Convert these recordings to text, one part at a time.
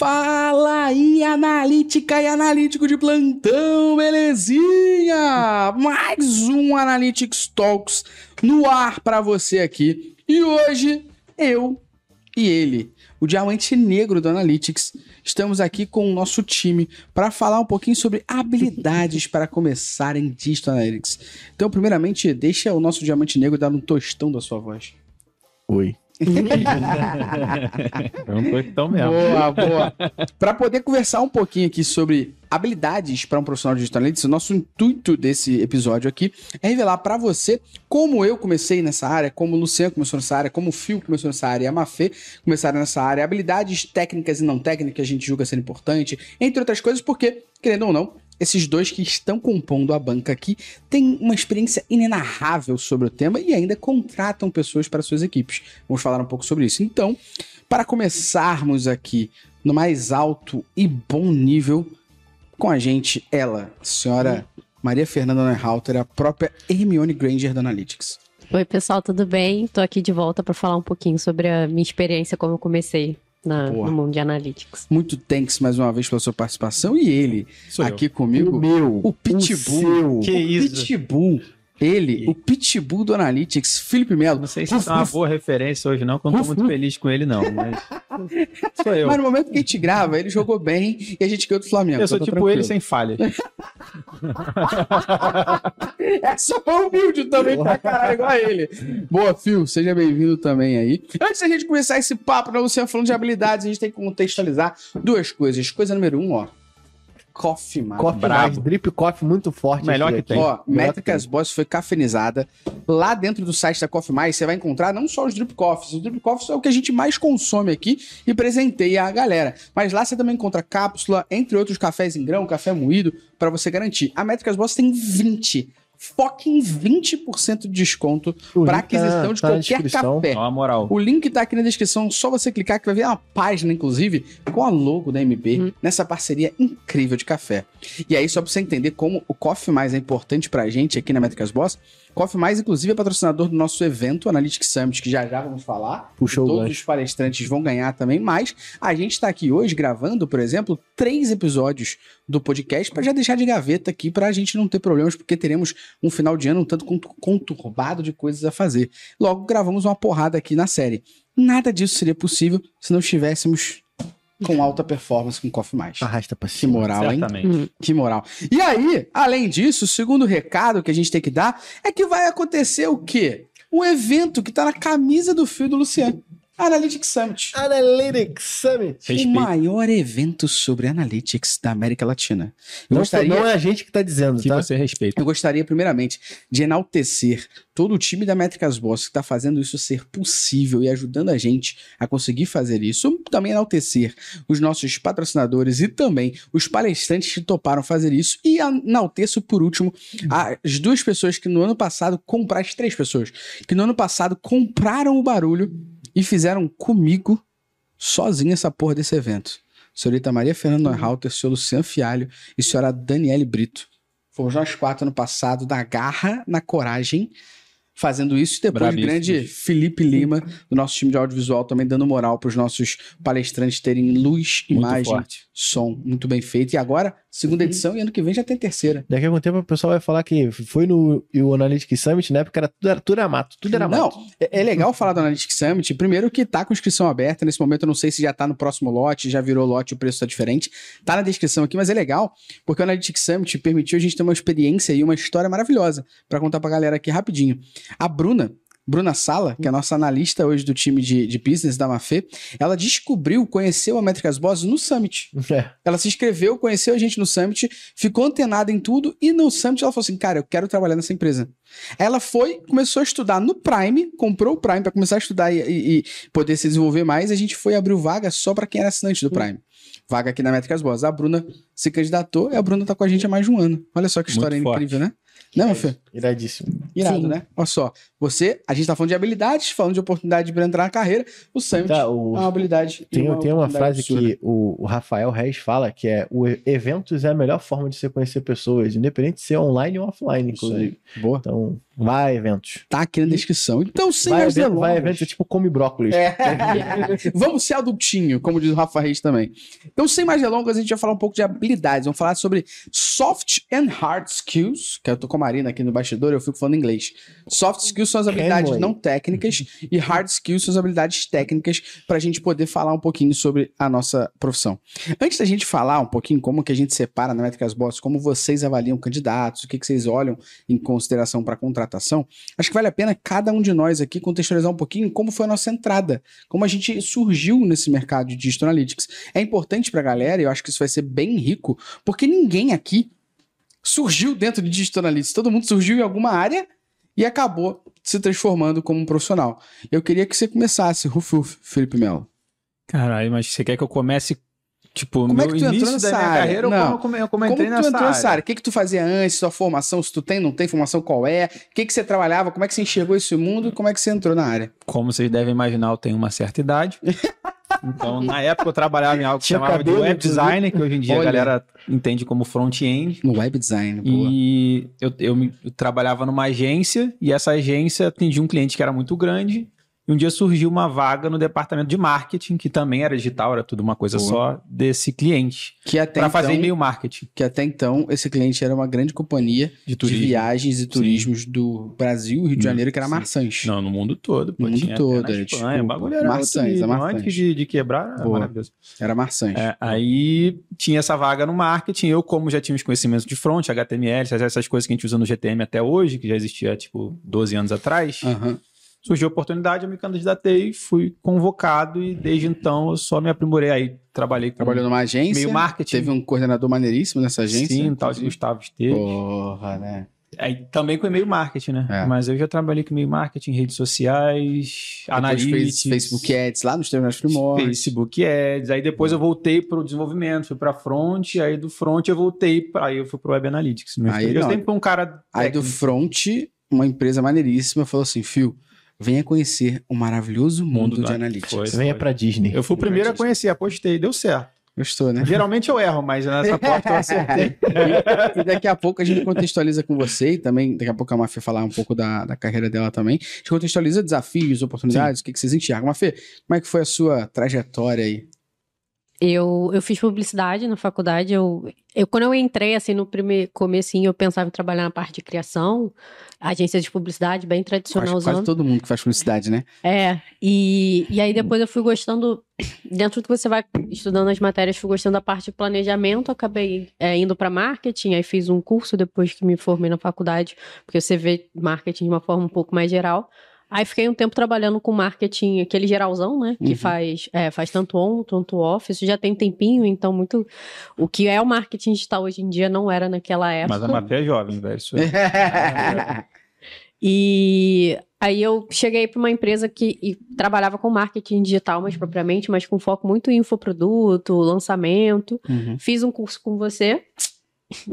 Fala aí, analítica e analítico de plantão, belezinha? Mais um Analytics Talks no ar para você aqui. E hoje, eu e ele, o diamante negro do Analytics, estamos aqui com o nosso time para falar um pouquinho sobre habilidades para começar em Digital Analytics. Então, primeiramente, deixa o nosso diamante negro dar um tostão da sua voz. Oi. É um tostão mesmo. Boa, boa. Para poder conversar um pouquinho aqui sobre habilidades para um profissional de digital analytics, o nosso intuito desse episódio aqui é revelar para você como eu comecei nessa área, como o Luciano começou nessa área, como o Fio começou nessa área a Mafê começaram nessa área, habilidades técnicas e não técnicas que a gente julga ser importante, entre outras coisas, porque, querendo ou não, esses dois que estão compondo a banca aqui têm uma experiência inenarrável sobre o tema e ainda contratam pessoas para suas equipes. Vamos falar um pouco sobre isso. Então, para começarmos aqui no mais alto e bom nível, com a gente, ela, a senhora Maria Fernanda Neuhalter, a própria Hermione Granger da Analytics. Oi, pessoal, tudo bem? Tô aqui de volta para falar um pouquinho sobre a minha experiência como eu comecei na, no mundo de analytics. Muito thanks mais uma vez pela sua participação e ele Sou eu. aqui comigo, meu. o Pitbull. seu. Que o isso? Pitbull. Ele, o Pitbull do Analytics, Felipe Melo. Não sei se isso é uma boa referência hoje, não, porque eu não tô muito feliz com ele, não. Mas. Sou eu. Mas no momento que a gente grava, ele jogou bem e a gente ganhou do Flamengo. Eu sou tá tipo ele tranquilo. sem falhas. É só humilde também pra caralho, igual a ele. Boa, Phil, seja bem-vindo também aí. Antes da gente começar esse papo, né, Luciano, falando de habilidades, a gente tem que contextualizar duas coisas. Coisa número um, ó. Coffee, mano. Coffee mais, drip coffee muito forte. Melhor que aqui. tem. Ó, Métricas Boss foi cafeinizada. Lá dentro do site da Coffee Mais, você vai encontrar não só os drip coffees. Os drip coffees é o que a gente mais consome aqui e presenteia a galera. Mas lá você também encontra cápsula, entre outros cafés em grão, café moído, pra você garantir. A Métricas Boss tem 20, fucking 20% de desconto para tá- aquisição de tá na qualquer café. Ó, a moral. O link tá aqui na descrição, só você clicar que vai ver uma página, inclusive, com a logo da MB, nessa parceria incrível de café. E aí, só pra você entender como o Coffee Mais é importante pra gente aqui na Métricas Boss, Coffee Mais, inclusive, é patrocinador do nosso evento Analytics Summit, que já já vamos falar. Puxou Todos gancho. os palestrantes vão ganhar também, mas a gente tá aqui hoje gravando, por exemplo, três episódios do podcast pra já deixar de gaveta aqui pra gente não ter problemas, porque teremos um final de ano um tanto contu- conturbado de coisas a fazer. Logo, gravamos uma porrada aqui na série. Nada disso seria possível se não estivéssemos com alta performance com Coffee Mais. Arrasta pra Que cima. moral, hein? Certamente. Que moral. E aí, além disso, o segundo recado que a gente tem que dar é que vai acontecer o quê? Um evento que tá na camisa do fio do Luciano. Analytics Summit. Analytics Summit. O Respeito. maior evento sobre analytics da América Latina. Eu Não, gostaria, não é a gente que tá dizendo, Que tá? você respeita. eu gostaria, primeiramente, de enaltecer todo o time da Métricas Boss que está fazendo isso ser possível e ajudando a gente a conseguir fazer isso. Também enaltecer os nossos patrocinadores e também os palestrantes que toparam fazer isso. E enalteço, por último, as duas pessoas que no ano passado compraram, as três pessoas, que no ano passado compraram o barulho e fizeram comigo sozinho essa porra desse evento. Senhorita Maria Fernanda Neuhalter, senhor Luciano Fialho e senhora Daniele Brito. Fomos nós quatro ano passado, na garra, na coragem, fazendo isso. E depois o grande Felipe Lima, do nosso time de audiovisual, também dando moral para os nossos palestrantes terem luz, Muito imagem, forte. Som muito bem feito. E agora, segunda edição, e ano que vem já tem terceira. Daqui a algum tempo o pessoal vai falar que foi no o Analytics Summit, né? Porque era tudo, era, tudo era mato. Tudo era Não, mato. é, é legal falar do Analytics Summit. Primeiro que tá com inscrição aberta. Nesse momento eu não sei se já tá no próximo lote, já virou lote, o preço tá diferente. Tá na descrição aqui, mas é legal, porque o Analytics Summit permitiu a gente ter uma experiência e uma história maravilhosa pra contar pra galera aqui rapidinho. A Bruna, Bruna Sala, que é a nossa analista hoje do time de, de business da Mafê, ela descobriu, conheceu a Métricas Boss no Summit. É. Ela se inscreveu, conheceu a gente no Summit, ficou antenada em tudo e no Summit ela falou assim: Cara, eu quero trabalhar nessa empresa. Ela foi, começou a estudar no Prime, comprou o Prime para começar a estudar e, e- e poder se desenvolver mais. A gente foi abrir vaga só para quem era assinante do Prime. Vaga aqui na Métricas Boss. A Bruna se candidatou e a Bruna tá com a gente há mais de um ano. Olha só que Muito história forte. incrível, né? Não, Fê? Iradíssimo. Irado, Sim. né? Olha só, você, a gente tá falando de habilidades, falando de oportunidade para entrar na carreira. O Summit Tá, é o- uma habilidade. Tem, tem uma frase absurda. que o, Rafael Reis fala que é o eventos é a melhor forma de você conhecer pessoas, independente de ser online ou offline, inclusive. Boa. Então, Vai, eventos. Tá aqui na descrição. Então, sem Vai, mais evento, delongas. vai, eventos, é tipo come brócolis. É. Vamos ser adultinho, como diz o Rafa Reis também. Então, sem mais delongas, a gente vai falar um pouco de habilidades. Vamos falar sobre soft and hard skills, que eu tô com a Marina aqui no bastidor, eu fico falando inglês. Soft skills são as habilidades não técnicas e hard skills são as habilidades técnicas para a gente poder falar um pouquinho sobre a nossa profissão. Antes da gente falar um pouquinho como que a gente separa na Métricas Boss, como vocês avaliam candidatos, o que, que vocês olham em consideração para contratação, acho que vale a pena cada um de nós aqui contextualizar um pouquinho como foi a nossa entrada, como a gente surgiu nesse mercado de Digital Analytics. É importante para a galera, e eu acho que isso vai ser bem rico, porque ninguém aqui surgiu dentro de Digital Analytics, todo mundo surgiu em alguma área e acabou se transformando como um profissional. Eu queria que você começasse, Ruf, Felipe Melo. Caralho, mas você quer que eu comece, tipo, Como é que tu entrou início nessa da minha área? carreira Não. como, como Como que tu entrou nessa área? O que, que tu fazia antes, sua formação, se tu tem, não tem formação, qual é? O que, que você trabalhava, como é que você enxergou esse mundo e como é que você entrou na área? Como vocês devem imaginar, eu tenho uma certa idade. Então, na época eu trabalhava em algo que Tinha chamava de web design, que hoje em dia Olha. a galera entende como front-end. No web design, boa. E eu, eu, eu trabalhava numa agência e essa agência atendia um cliente que era muito grande. E um dia surgiu uma vaga no departamento de marketing, que também era digital, era tudo uma coisa Boa. só desse cliente, Que até, para fazer então, e-mail marketing que até então esse cliente era uma grande companhia de de viagens e turismos do Brasil, Rio de Hum, Janeiro, que era sim. Marçãs. Não, no mundo todo. Pô, No mundo todo, na é, Espanha, desculpa. o bagulho era Marçãs, outro Marçãs. Antes de, de quebrar, era Boa. maravilhoso. Era Marçãs. É, aí tinha essa vaga no marketing. Eu, como já tinha os conhecimentos de front, HTML, essas- coisas que a gente usa no GTM até hoje, que já existia tipo 12 anos atrás, Aham. Surgiu a oportunidade, eu me candidatei, fui convocado e desde então eu só me aprimorei. Aí trabalhei com Trabalhou numa agência. meio marketing. Teve um coordenador maneiríssimo nessa agência. Sim, tal de Gustavo Esteves. Porra, né? Aí também com e-mail marketing, né? É. Mas eu já trabalhei com e-mail marketing, redes sociais, analytics, Facebook Ads lá nos terminais primórdios. Facebook Ads. Aí depois eu voltei para o desenvolvimento, fui para front, aí do front eu voltei para aí eu fui para Web Analytics. Aí eu sempre fui um cara Aí do técnico. front, uma empresa maneiríssima falou assim, Fio, venha conhecer o maravilhoso mundo, Mundo de da- Analytics. Foi. Você venha pra Disney. Eu fui o primeiro a conhecer, apostei, deu certo. Gostou, né? Geralmente eu erro, mas nessa aposta eu acertei. e daqui a pouco a gente contextualiza com você e também, daqui a pouco a Mafê falar um pouco da, da carreira dela também. A gente contextualiza desafios, oportunidades, o que, que vocês enxergam. Mafê, como é que foi a sua trajetória aí? Eu, eu fiz publicidade na faculdade. Eu, eu, quando eu entrei, assim, no primeiro comecinho, eu pensava em trabalhar na parte de criação, agência de publicidade, bem Quase, tradicionalzão. quase todo mundo que faz publicidade, né? É, e, e aí depois eu fui gostando, dentro do que você vai estudando as matérias, fui gostando da parte de planejamento, acabei é, indo para marketing, aí fiz um curso depois que me formei na faculdade, porque você vê marketing de uma forma um pouco mais geral. Aí fiquei um tempo trabalhando com marketing, aquele geralzão, né? Que Uhum. faz, é, faz tanto on, tanto off. Isso já tem um tempinho, então muito. O que é o marketing digital hoje em dia não era naquela época. Mas a Mafé é jovem, velho. Isso é. E aí eu cheguei para uma empresa que trabalhava com marketing digital mais propriamente, mas com foco muito em infoproduto, lançamento. Uhum. Fiz um curso com você,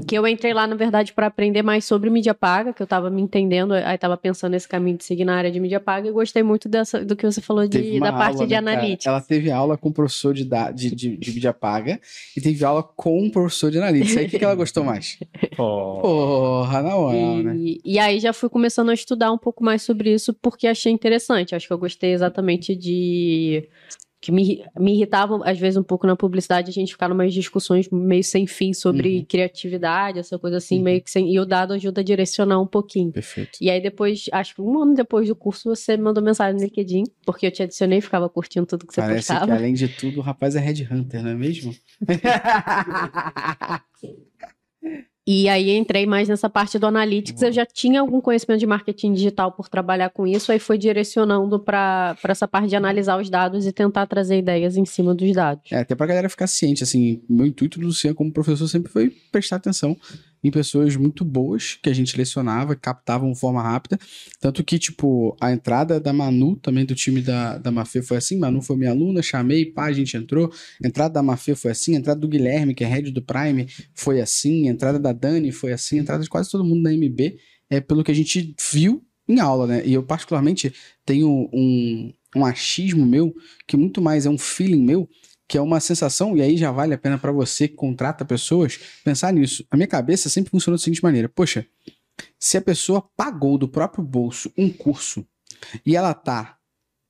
que eu entrei lá, na verdade, para aprender mais sobre mídia paga, que eu estava me entendendo, aí estava pensando nesse caminho de seguir na área de mídia paga e gostei muito dessa, do que você falou de, da parte aula, de né, cara? analítica. Ela teve aula com o professor de, de, de, de mídia paga e teve aula com um professor de analítica. Aí o que, que ela gostou mais? Ó, Porra, na né? E, e aí já fui começando a estudar um pouco mais sobre isso porque achei interessante. Acho que eu gostei exatamente de. Que me, me irritava, às vezes, um pouco na publicidade, a gente ficar numas discussões meio sem fim sobre Uhum. criatividade, essa coisa assim, Uhum. meio que sem. E o dado ajuda a direcionar um pouquinho. Perfeito. E aí depois, acho que um ano depois do curso, você me mandou mensagem no LinkedIn, porque eu te adicionei e ficava curtindo tudo que você Parece que, postava. além de tudo, o rapaz é Red Hunter, não é mesmo? E aí entrei mais nessa parte do analytics. Eu já tinha algum conhecimento de marketing digital por trabalhar com isso, aí foi direcionando para essa parte de analisar os dados e tentar trazer ideias em cima dos dados. É, até pra galera ficar ciente, assim, meu intuito do Luciano como professor sempre foi prestar atenção em pessoas muito boas que a gente lecionava, captavam de forma rápida. Tanto que, tipo, a entrada da Manu, também do time da, da Mafê, foi assim. Manu foi minha aluna, chamei, pá, a gente entrou. A entrada da Mafê foi assim. A entrada do Guilherme, que é head do Prime, foi assim. A entrada da Dani foi assim. A entrada de quase todo mundo na MB, é pelo que a gente viu em aula, né? E eu, particularmente, tenho um, um achismo meu, que muito mais é um feeling meu, que é uma sensação, e aí já vale a pena para você que contrata pessoas pensar nisso. A minha cabeça sempre funcionou da seguinte maneira: poxa, se a pessoa pagou do próprio bolso um curso e ela tá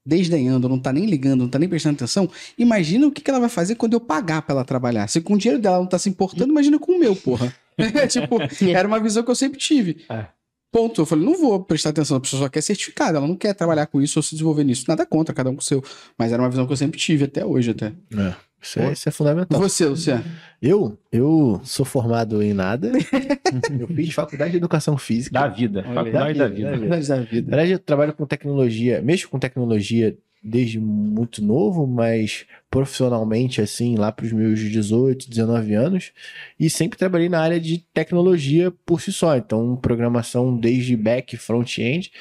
desdenhando, não tá nem ligando, não tá nem prestando atenção, imagina o que, que ela vai fazer quando eu pagar pra ela trabalhar. Se com o dinheiro dela ela não tá se importando, imagina com o meu, porra. tipo, era uma visão que eu sempre tive. É. Ponto. Eu falei, não vou prestar atenção, a pessoa só quer certificado, ela não quer trabalhar com isso ou se desenvolver nisso. Nada contra, cada um com o seu. Mas era uma visão que eu sempre tive, até hoje até. É, isso, é, isso é fundamental. você, Luciano? Eu, eu sou formado em nada. eu fiz faculdade de educação física. Da vida. Olha, faculdade da da vida, vida. da vida. Da Na vida. verdade, eu trabalho com tecnologia, mexo com tecnologia desde muito novo, mas profissionalmente, assim, lá para os meus 18, 19 anos, e sempre trabalhei na área de tecnologia por si só, então programação desde back, front-end.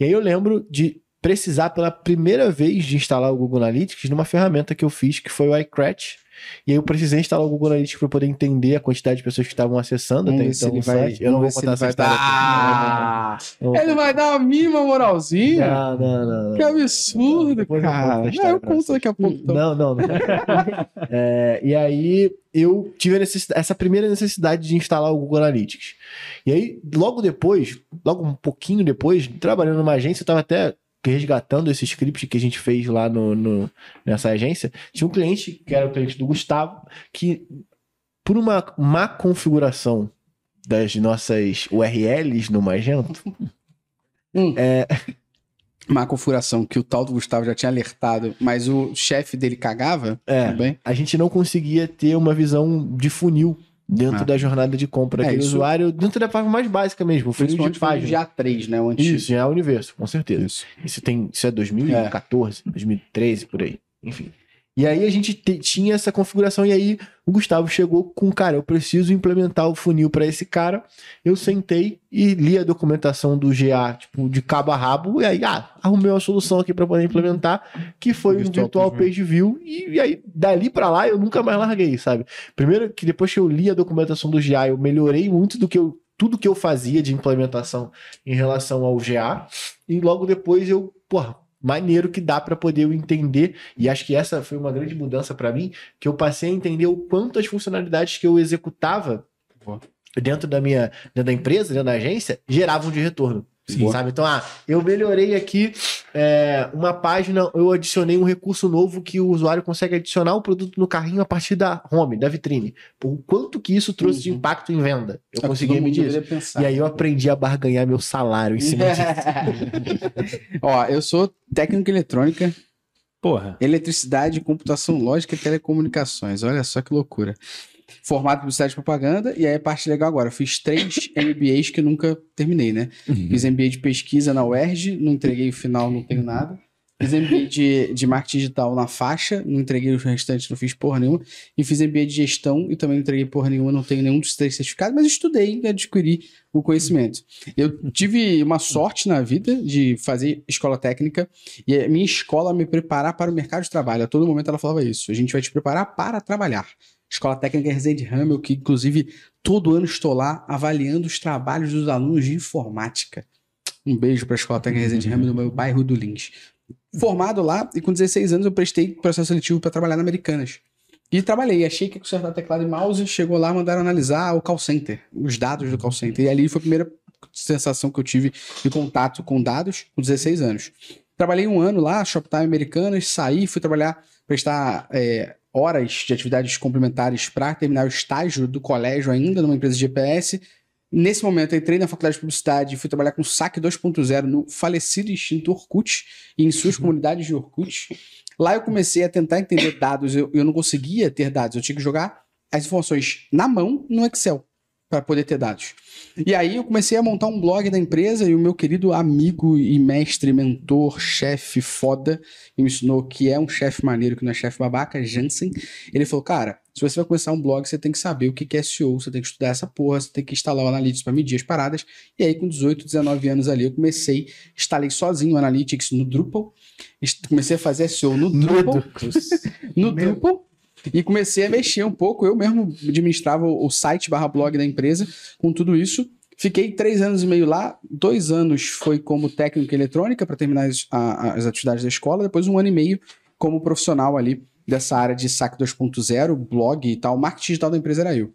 E aí eu lembro de precisar pela primeira vez de instalar o Google Analytics numa ferramenta que eu fiz, que foi o iCratch. E aí eu precisei instalar o Google Analytics para poder entender a quantidade de pessoas que estavam acessando até então ele vai. site. Eu não vou contar essa história dar. Não Ele vai dar uma mínima moralzinha? Não, não, não. Que absurdo, eu cara. eu pra conto daqui a pouco. então. Não, não, não. É, e aí eu tive a essa primeira necessidade de instalar o Google Analytics. E aí, logo depois, logo um pouquinho depois, trabalhando numa agência, eu tava até resgatando esse script que a gente fez lá no, no- nessa agência. Tinha um cliente, que era o cliente do Gustavo, que por uma má configuração das nossas URLs no Magento, Uma configuração que o tal do Gustavo já tinha alertado, mas o chefe dele cagava, é, bem? a gente não conseguia ter uma visão de funil dentro Ah. da jornada de compra É, daquele isso- usuário, dentro da forma mais básica mesmo, o funil de página. GA3, né? O antigo. Isso, já é o universo, com certeza. Isso. Isso, tem, isso é 2014, 2013, por aí. Enfim. E aí a gente te- tinha essa configuração e aí o Gustavo chegou com, cara, eu preciso implementar o funil para esse cara. Eu sentei e li a documentação do GA, tipo, de cabo a rabo, e aí, ah, arrumei uma solução aqui para poder implementar, que foi Virtual o Virtual Page Page View, e, e aí dali para lá eu nunca mais larguei, sabe? Primeiro que depois que eu li a documentação do GA, eu melhorei muito do que eu tudo que eu fazia de implementação em relação ao GA, e logo depois eu, porra, maneiro que dá para poder eu entender, e acho que essa foi uma grande mudança para mim, que eu passei a entender o quanto as funcionalidades que eu executava dentro da minha, dentro da empresa, dentro da agência, geravam de retorno. Sim. Sabe? Então, ah, eu melhorei aqui é, uma página, eu adicionei um recurso novo que o usuário consegue adicionar o produto no carrinho a partir da home, da vitrine. O quanto que isso trouxe de Uhum. impacto em venda? Eu É consegui medir isso. pensar. E aí eu aprendi a barganhar meu salário em cima disso. Ó, eu sou técnico em eletrônica, Porra. eletricidade, computação lógica e telecomunicações. Olha só que loucura. Formado em publicidade e propaganda, e aí a parte legal agora. Eu fiz três MBAs que eu nunca terminei, né? Fiz MBA de pesquisa na UERJ, não entreguei o final, não tenho nada. Fiz MBA de, de marketing digital na faixa, não entreguei os restantes, não fiz porra nenhuma. E fiz MBA de gestão e também não entreguei porra nenhuma, não tenho nenhum dos três certificados, mas estudei e adquiri o conhecimento. Eu tive uma sorte na vida de fazer escola técnica e a minha escola me preparar para o mercado de trabalho. A todo momento ela falava isso. A gente vai te preparar para trabalhar. Escola Técnica Resende Ramel, que inclusive todo ano estou lá avaliando os trabalhos dos alunos de informática. Um beijo para a Escola Técnica Resende Ramel no meu bairro do Lins. Formado lá e com 16 anos eu prestei processo seletivo para trabalhar na Americanas. E trabalhei, achei que consertar teclado e mouse, chegou lá, mandaram analisar o call center, os dados do call center. E ali foi a primeira sensação que eu tive de contato com dados com 16 anos. Trabalhei um ano lá, Shoptime Americanas, saí, fui trabalhar, prestar é, horas de atividades complementares para terminar o estágio do colégio ainda numa empresa de GPS. Nesse momento, eu entrei na faculdade de publicidade e fui trabalhar com SAC 2.0 no falecido extinto Orkut e em suas comunidades de Orkut. Lá eu comecei a tentar entender dados, eu, eu não conseguia ter dados, eu tinha que jogar as informações na mão no Excel para poder ter dados. E aí eu comecei a montar um blog da empresa e o meu querido amigo e mestre, mentor, chefe foda, que me ensinou que é um chefe maneiro, que não é chefe babaca, Jansen. Ele falou, cara, se você vai começar um blog, você tem que saber o que é SEO, você tem que estudar essa porra, você tem que instalar o Analytics para medir as paradas. E aí com 18, 19 anos ali, eu comecei, instalei sozinho o Analytics no Drupal, comecei a fazer SEO no Drupal, no Drupal, e comecei a mexer um pouco. Eu mesmo administrava o site barra blog da empresa com tudo isso. Fiquei três anos e meio lá, dois anos foi como técnico em eletrônica para terminar as, a- as atividades da escola, depois um ano e meio como profissional ali dessa área de SAC 2.0, blog e tal. O marketing digital da empresa era eu.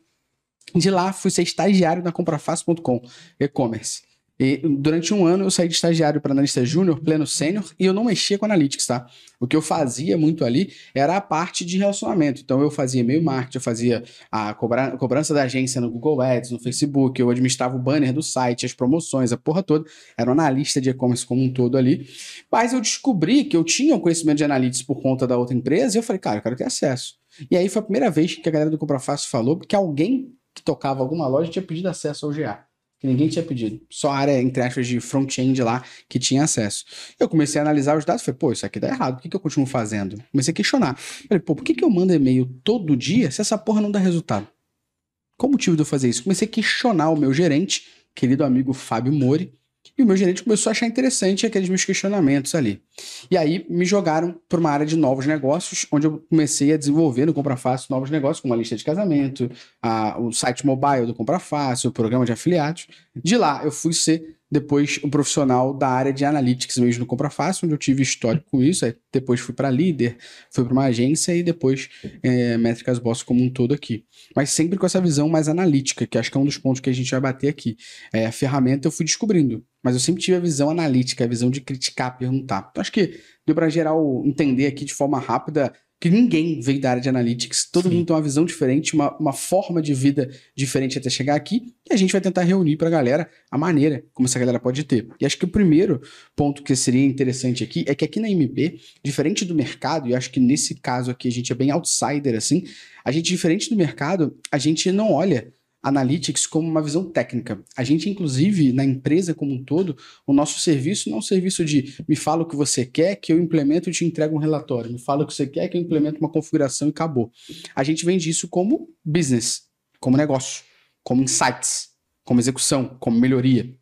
De lá, fui ser estagiário na comprafácil.com, e-commerce. E durante um ano eu saí de estagiário para analista júnior, pleno sênior, e eu não mexia com analytics, tá? O que eu fazia muito ali era a parte de relacionamento. Então eu fazia meio marketing, eu fazia a cobra cobrança da agência no Google Ads, no Facebook, eu administrava o banner do site, as promoções, a porra toda. Era um analista de e-commerce como um todo ali. Mas eu descobri que eu tinha um conhecimento de analytics por conta da outra empresa, e eu falei, cara, eu quero ter acesso. E aí foi a primeira vez que a galera do Compra Fácil falou que alguém que tocava alguma loja tinha pedido acesso ao GA que ninguém tinha pedido. Só a área, entre aspas, de front-end lá que tinha acesso. Eu comecei a analisar os dados falei, pô, isso aqui dá errado, por que, que eu continuo fazendo? Comecei a questionar. Falei, pô, por que, que eu mando e-mail todo dia se essa porra não dá resultado? Qual o motivo de eu fazer isso? Comecei a questionar o meu gerente, querido amigo Fábio Mori, e o meu gerente começou a achar interessante aqueles meus questionamentos ali. E aí me jogaram para uma área de novos negócios, onde eu comecei a desenvolver no Compra Fácil novos negócios, como a lista de casamento, a, o site mobile do Compra Fácil, o programa de afiliados. De lá eu fui ser depois um profissional da área de analytics mesmo no Compra Fácil, onde eu tive histórico com isso. Aí depois fui para líder, fui para uma agência e depois é, Métricas Boss como um todo aqui. Mas sempre com essa visão mais analítica, que acho que é um dos pontos que a gente vai bater aqui. É, a ferramenta eu fui descobrindo, mas eu sempre tive a visão analítica, a visão de criticar, perguntar. Então acho que deu para geral entender aqui de forma rápida que ninguém veio da área de analytics, todo Sim. mundo tem uma visão diferente, uma, uma forma de vida diferente até chegar aqui, e a gente vai tentar reunir para a galera a maneira como essa galera pode ter. E acho que o primeiro ponto que seria interessante aqui é que aqui na MP, diferente do mercado, e acho que nesse caso aqui a gente é bem outsider assim, a gente, diferente do mercado, a gente não olha Analytics como uma visão técnica. A gente, inclusive, na empresa como um todo, o nosso serviço não é um serviço de me fala o que você quer, que eu implemento e te entrego um relatório. Me fala o que você quer, que eu implemento uma configuração e acabou. A gente vende isso como business, como negócio, como insights, como execução, como melhoria.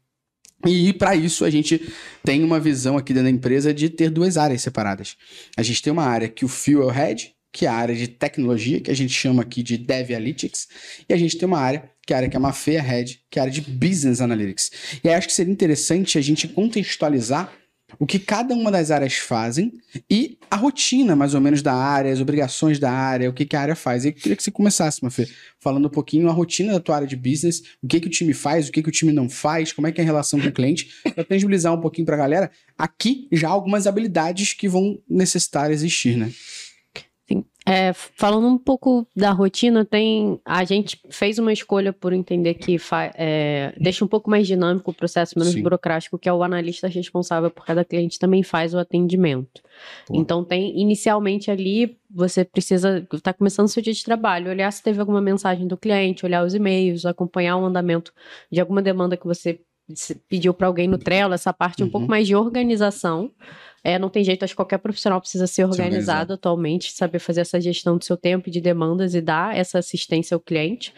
E para isso a gente tem uma visão aqui dentro da empresa de ter duas áreas separadas. A gente tem uma área que o Fuel Head, que é a área de tecnologia, que a gente chama aqui de Dev Analytics, e a gente tem uma área, que é a área que é uma Feia Head, que é a área de Business Analytics. E aí acho que seria interessante a gente contextualizar o que cada uma das áreas fazem e a rotina, mais ou menos, da área, as obrigações da área, o que, que a área faz. E eu queria que você começasse, Mafê, falando um pouquinho a rotina da tua área de business, o que, que o time faz, o que, que o time não faz, como é que é a relação com o cliente, para tangibilizar um pouquinho para a galera aqui já algumas habilidades que vão necessitar existir, né? É, falando um pouco da rotina, tem a gente fez uma escolha por entender que é, deixa um pouco mais dinâmico o processo, menos Sim. burocrático, que é o analista responsável por cada cliente também faz o atendimento. Pô. Então tem inicialmente ali você precisa estar tá começando seu dia de trabalho, olhar se teve alguma mensagem do cliente, olhar os e-mails, acompanhar o andamento de alguma demanda que você pediu para alguém no Trello, essa parte uhum. um pouco uhum. mais de organização. É, não tem jeito, acho que qualquer profissional precisa ser organizado atualmente, saber fazer essa gestão do seu tempo e de demandas e dar essa assistência ao cliente.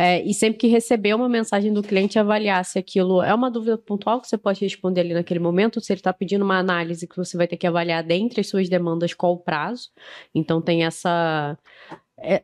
É, e sempre que receber uma mensagem do cliente, avaliar se aquilo é uma dúvida pontual que você pode responder ali naquele momento, se ele está pedindo uma análise que você vai ter que avaliar dentre as suas demandas qual o prazo. Então tem essa. É,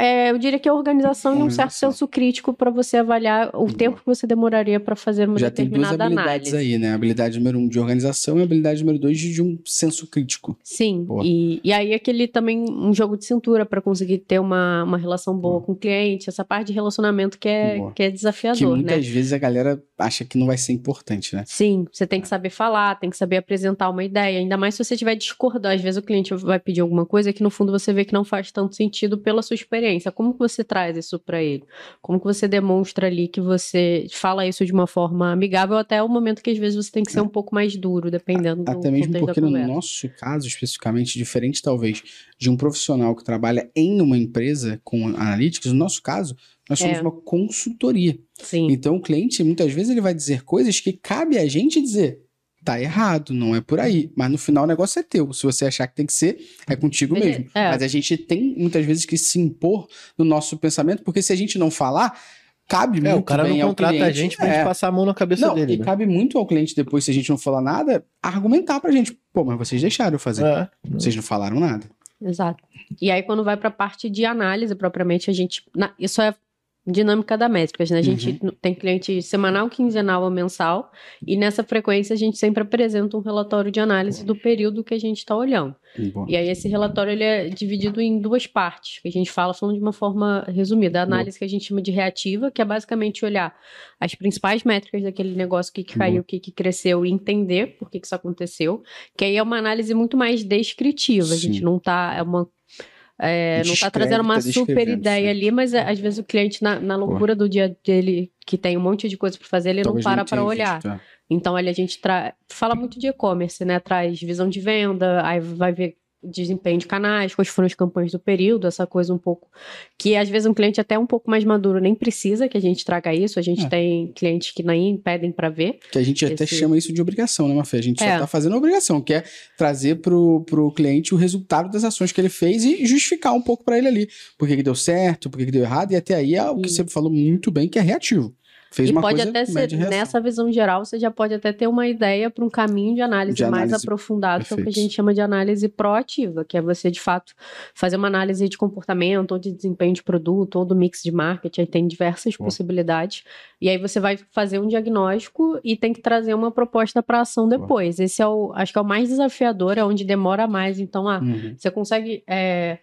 é, eu diria que a organização e um certo senso crítico para você avaliar o tempo que você demoraria para fazer uma Já determinada tem duas habilidades análise. aí, né? A habilidade número um de organização e a habilidade número dois de, de um senso crítico. Sim, e, e aí aquele também um jogo de cintura para conseguir ter uma, uma relação boa, com o cliente, essa parte de relacionamento que é, que é desafiador, que muitas né? vezes a galera acha que não vai ser importante, né? Sim, você tem que saber falar, tem que saber apresentar uma ideia, ainda mais se você tiver discordar. Às vezes o cliente vai pedir alguma coisa que no fundo você vê que não faz tanto sentido pela sua experiência. Como que você traz isso para ele? Como que você demonstra ali que você fala isso de uma forma amigável até o momento que às vezes você tem que ser é. um pouco mais duro, dependendo do Até mesmo porque no nosso caso, especificamente, diferente talvez de um profissional que trabalha em uma empresa com analytics, no nosso caso, nós somos é. uma consultoria. Sim. Então o cliente, muitas vezes, ele vai dizer coisas que cabe a gente dizer tá errado, não é por aí. Mas no final o negócio é teu. Se você achar que tem que ser, é contigo mesmo. É. Mas a gente tem muitas vezes que se impor no nosso pensamento, porque se a gente não falar, cabe é, muito o cara bem não contrata cliente, a gente pra é. gente passar a mão na cabeça não, dele. E né? cabe muito ao cliente depois, se a gente não falar nada, argumentar pra gente. Pô, mas vocês deixaram eu fazer. É. Vocês não falaram nada. Exato. E aí, quando vai pra parte de análise, propriamente, a gente. Na, isso é dinâmica da métricas, né? A gente Uhum. tem cliente semanal, quinzenal ou mensal, e nessa frequência a gente sempre apresenta um relatório de análise do período que a gente está olhando. Boa. E aí esse relatório ele é dividido em duas partes, que a gente fala falando de uma forma resumida. A análise que a gente chama de reativa, que é basicamente olhar as principais métricas daquele negócio, o que, que caiu, o que, que cresceu, e entender por que, que isso aconteceu. Que aí é uma análise muito mais descritiva. A gente Sim. não tá. É uma, é, não está trazendo uma tá super descrevendo, ideia ali, mas é, às vezes o cliente, na, na loucura do dia dele, que tem um monte de coisa para fazer, ele Talvez não para para olhar. visto, é. Então, ali a gente tra... fala muito de e-commerce, né? Traz visão de venda, aí vai ver desempenho de canais, quais foram as campanhas do período, essa coisa um pouco que às vezes um cliente até um pouco mais maduro nem precisa que a gente traga isso. A gente É. tem clientes que nem pedem para ver. Que a gente até Esse- chama isso de obrigação, né, Mafê? A gente É. só tá fazendo a obrigação, que é trazer pro, pro cliente o resultado das ações que ele fez e justificar um pouco pra ele ali. Por que, que deu certo, por que, que deu errado, e até aí é o que E- você falou muito bem, que é reativo. Fez e uma pode coisa até ser, nessa visão geral, você já pode até ter uma ideia para um caminho de análise, De mais análise, aprofundado, que é o que a gente chama de análise proativa, que é você, de fato, fazer uma análise de comportamento, ou de desempenho de produto, ou do mix de marketing, aí tem diversas Boa. possibilidades. E aí você vai fazer um diagnóstico e tem que trazer uma proposta para ação depois. Esse é o, acho que é o mais desafiador, é onde demora mais. Então, ah, Uhum. você consegue. é,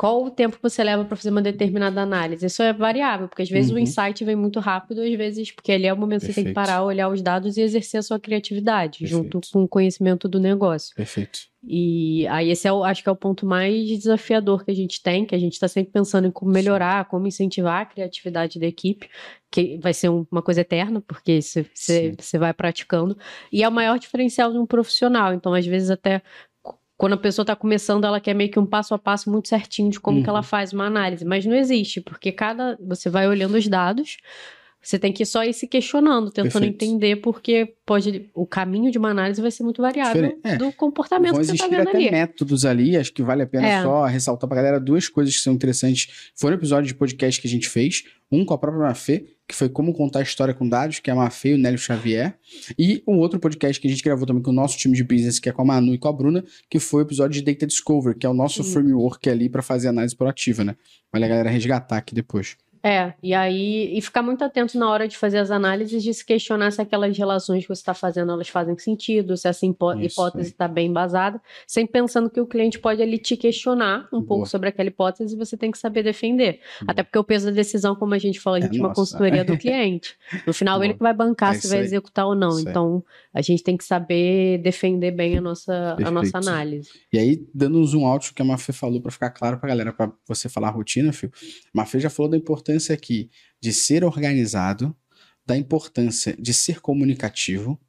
qual o tempo que você leva para fazer uma determinada análise? Isso é variável, porque às vezes Uhum. o insight vem muito rápido, às vezes, porque ali é o momento que você tem que Perfeito. parar, olhar os dados e exercer a sua criatividade, junto Perfeito. com o conhecimento do negócio. Perfeito. E aí esse é o, acho que é o ponto mais desafiador que a gente tem, que a gente está sempre pensando em como melhorar, como incentivar a criatividade da equipe, que vai ser um- uma coisa eterna, porque você- vai praticando. E é o maior diferencial de um profissional. Então, às vezes, até quando a pessoa está começando, ela quer meio que um passo a passo muito certinho de como que ela Uhum. faz uma análise. Mas não existe, porque cada. Você vai olhando os dados. Você tem que só ir se questionando, tentando Perfeito. entender, porque pode o caminho de uma análise vai ser muito variável. É. do comportamento Vão que você está vendo até ali. métodos ali, acho que vale a pena É. só ressaltar pra galera duas coisas que são interessantes. Foi no episódio de podcast que a gente fez, um com a própria Mafê, que foi como contar a história com dados, que é a Mafê e o Nélio Xavier, e um outro podcast que a gente gravou também com o nosso time de business, que é com a Manu e com a Bruna, que foi o episódio de Data Discover, que é o nosso Uhum. framework ali pra fazer análise proativa, né? Vale a galera resgatar aqui depois. É, e aí, e ficar muito atento na hora de fazer as análises, de se questionar se aquelas relações que você está fazendo, elas fazem sentido, se essa hipó- Isso, hipótese é. está bem embasada, sempre pensando que o cliente pode ali te questionar um Boa. pouco sobre aquela hipótese e você tem que saber defender. Boa. Até porque o peso da decisão, como a gente falou, a É gente é uma nossa. consultoria do cliente. No final, Boa. ele que vai bancar É se vai executar ou não. Então, a gente tem que saber defender bem a nossa, a nossa análise. E aí, dando um zoom out que a Mafê falou pra ficar claro pra galera, pra você falar a rotina, Fio. Mafê já falou da importância aqui de ser organizado, da importância de ser comunicativo,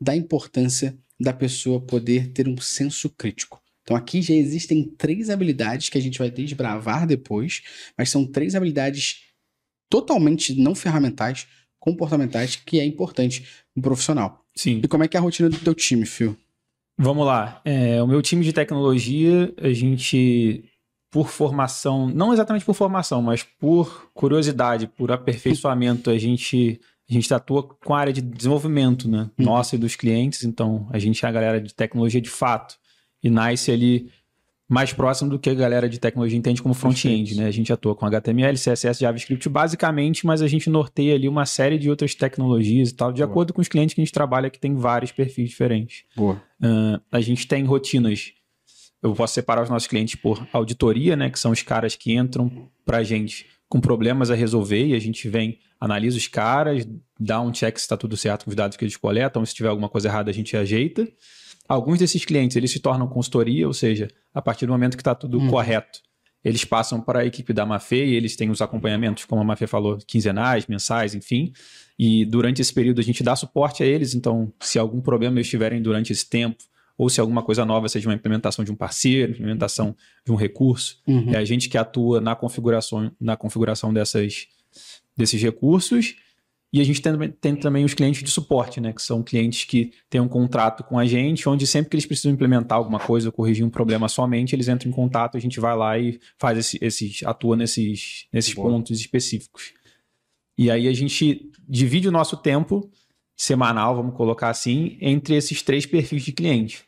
da importância da pessoa poder ter um senso crítico. Então aqui já existem três habilidades que a gente vai desbravar depois, mas são três habilidades totalmente não ferramentais, comportamentais, que é importante um profissional. Sim. E como é que é a rotina do teu time, Fio? Vamos lá. É, o meu time de tecnologia, a gente, por formação, não exatamente por formação, mas por curiosidade, por aperfeiçoamento, a gente, a gente atua com a área de desenvolvimento, né? Hum. Nossa e dos clientes. Então, a gente é a galera de tecnologia de fato. E nasce ali mais próximo do que a galera de tecnologia entende como front-end, né? A gente atua com HTML, CSS, JavaScript basicamente, mas a gente norteia ali uma série de outras tecnologias e tal, de Boa. acordo com os clientes que a gente trabalha, que tem vários perfis diferentes. Boa. Ah, a gente tem rotinas. Eu posso separar os nossos clientes por auditoria, né? Que são os caras que entram pra gente com problemas a resolver e a gente vem, analisa os caras, dá um check se está tudo certo com os dados que eles coletam, se tiver alguma coisa errada a gente ajeita. Alguns desses clientes, eles se tornam consultoria, ou seja, a partir do momento que está tudo Uhum. correto, eles passam para a equipe da Mafê e eles têm os acompanhamentos, como a Mafê falou, quinzenais, mensais, enfim. E durante esse período a gente dá suporte a eles, então se algum problema eles tiverem durante esse tempo, ou se alguma coisa nova, seja uma implementação de um parceiro, implementação de um recurso, Uhum. é a gente que atua na configuração, na configuração dessas, desses recursos. E a gente tem, tem também os clientes de suporte, né? Que são clientes que têm um contrato com a gente, onde sempre que eles precisam implementar alguma coisa ou corrigir um problema somente, eles entram em contato, a gente vai lá e faz esse- esses, atua nesses, nesses Boa. pontos específicos. E aí a gente divide o nosso tempo semanal, vamos colocar assim, entre esses três perfis de cliente.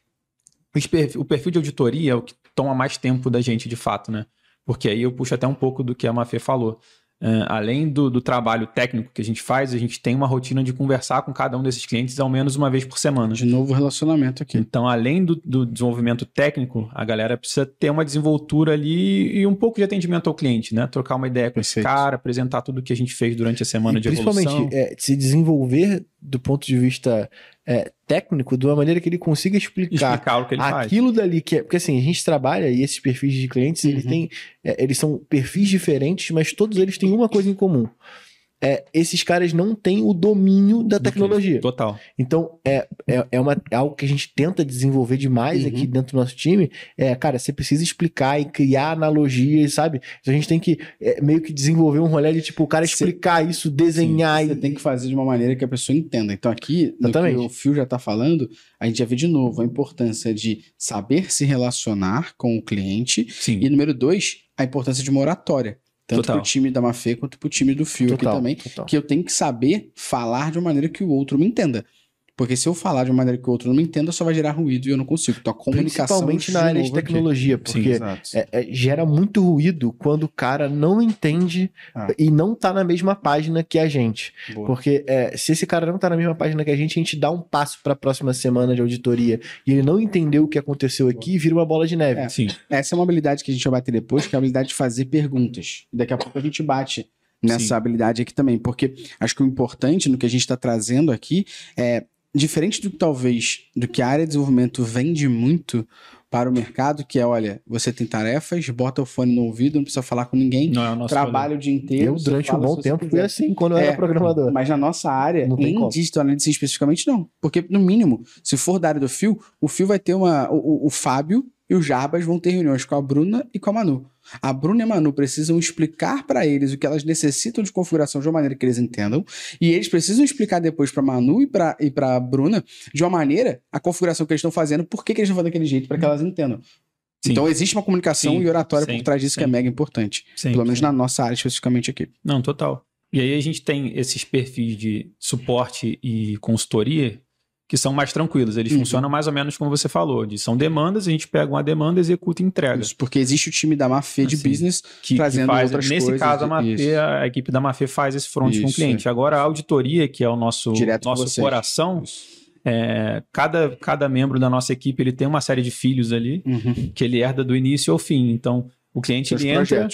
O perfil de auditoria é o que toma mais tempo da gente, de fato, né? Porque aí eu puxo até um pouco do que a Mafê falou. Eh, além do, do trabalho técnico que a gente faz, a gente tem uma rotina de conversar com cada um desses clientes ao menos uma vez por semana. De novo relacionamento aqui. Então, além do, do desenvolvimento técnico, a galera precisa ter uma desenvoltura ali e um pouco de atendimento ao cliente, né? Trocar uma ideia com Perfeito. esse cara, apresentar tudo que a gente fez durante a semana E de evolução. principalmente é, se desenvolver do ponto de vista é, técnico de uma maneira que ele consiga explicar, explicar que ele faz. aquilo dali que é. Porque assim, a gente trabalha e esses perfis de clientes, eles Uhum. têm. é, eles são perfis diferentes, mas todos eles têm uma coisa em comum. É, esses caras não têm o domínio da tecnologia. Total. Então, é, é, é, uma, é algo que a gente tenta desenvolver demais Uhum. aqui dentro do nosso time. É, cara, você precisa explicar e criar analogias, sabe? Então, a gente tem que é, meio que desenvolver um rolê de, tipo, o cara Cê- explicar isso, desenhar Você e... tem que fazer de uma maneira que a pessoa entenda. Então, aqui, no que Exatamente. o Phil já está falando, a gente já vê de novo a importância de saber se relacionar com o cliente. Sim. E número dois, a importância de uma oratória. Tanto Total. pro time da Mafê quanto pro time do Phil aqui também. total. Que eu tenho que saber falar de uma maneira que o outro me entenda. Porque se eu falar de uma maneira que o outro não me entenda, só vai gerar ruído e eu não consigo. Então, a comunicação. Principalmente na área de aqui. tecnologia, Sim, porque exato. é, é, gera muito ruído quando o cara não entende Ah. e não tá na mesma página que a gente. Boa. Porque é, se esse cara não tá na mesma página que a gente, a gente dá um passo para a próxima semana de auditoria e ele não entendeu o que aconteceu aqui, vira uma bola de neve. É. Sim. Essa é uma habilidade que a gente vai bater depois, que é a habilidade de fazer perguntas. E daqui a pouco a gente bate nessa Sim. habilidade aqui também, porque acho que o importante no que a gente está trazendo aqui é diferente do que talvez do que a área de desenvolvimento vende muito para o mercado, que é, olha, você tem tarefas, bota o fone no ouvido, não precisa falar com ninguém, Não é o nosso trabalha o dia inteiro. Eu, durante um bom tempo, fui assim quando eu É, era programador. Mas na nossa área, Não em digital analytics especificamente, não. Porque, no mínimo, se for da área do Fio, o Fio vai ter uma. O, o- o Fábio e o Jarbas vão ter reuniões com a Bruna e com a Manu. A Bruna e a Manu precisam explicar para eles o que elas necessitam de configuração de uma maneira que eles entendam. E eles precisam explicar depois para Manu e para e pra Bruna, de uma maneira, a configuração que eles estão fazendo, por que, que eles estão fazendo daquele jeito, para que elas entendam. Sim. Então, existe uma comunicação Sim, e oratória sim, por trás disso que é mega importante. Pelo menos na nossa área especificamente aqui. Não, total. E aí a gente tem esses perfis de suporte e consultoria que são mais tranquilos. Eles Uhum. funcionam mais ou menos como você falou. De, são demandas, a gente pega uma demanda, executa e entrega. Isso, porque existe o time da Mafê de Assim, business Que, que Trazendo faz, outras nesse coisas, caso, a, Mafê, isso. a equipe da Mafê faz esse front com o Isso, cliente. Agora, a auditoria, que é o nosso, Direto com nosso coração, é, cada, cada membro da nossa equipe ele tem uma série de filhos ali Uhum. que ele herda do início ao fim. Então, o cliente ele entra,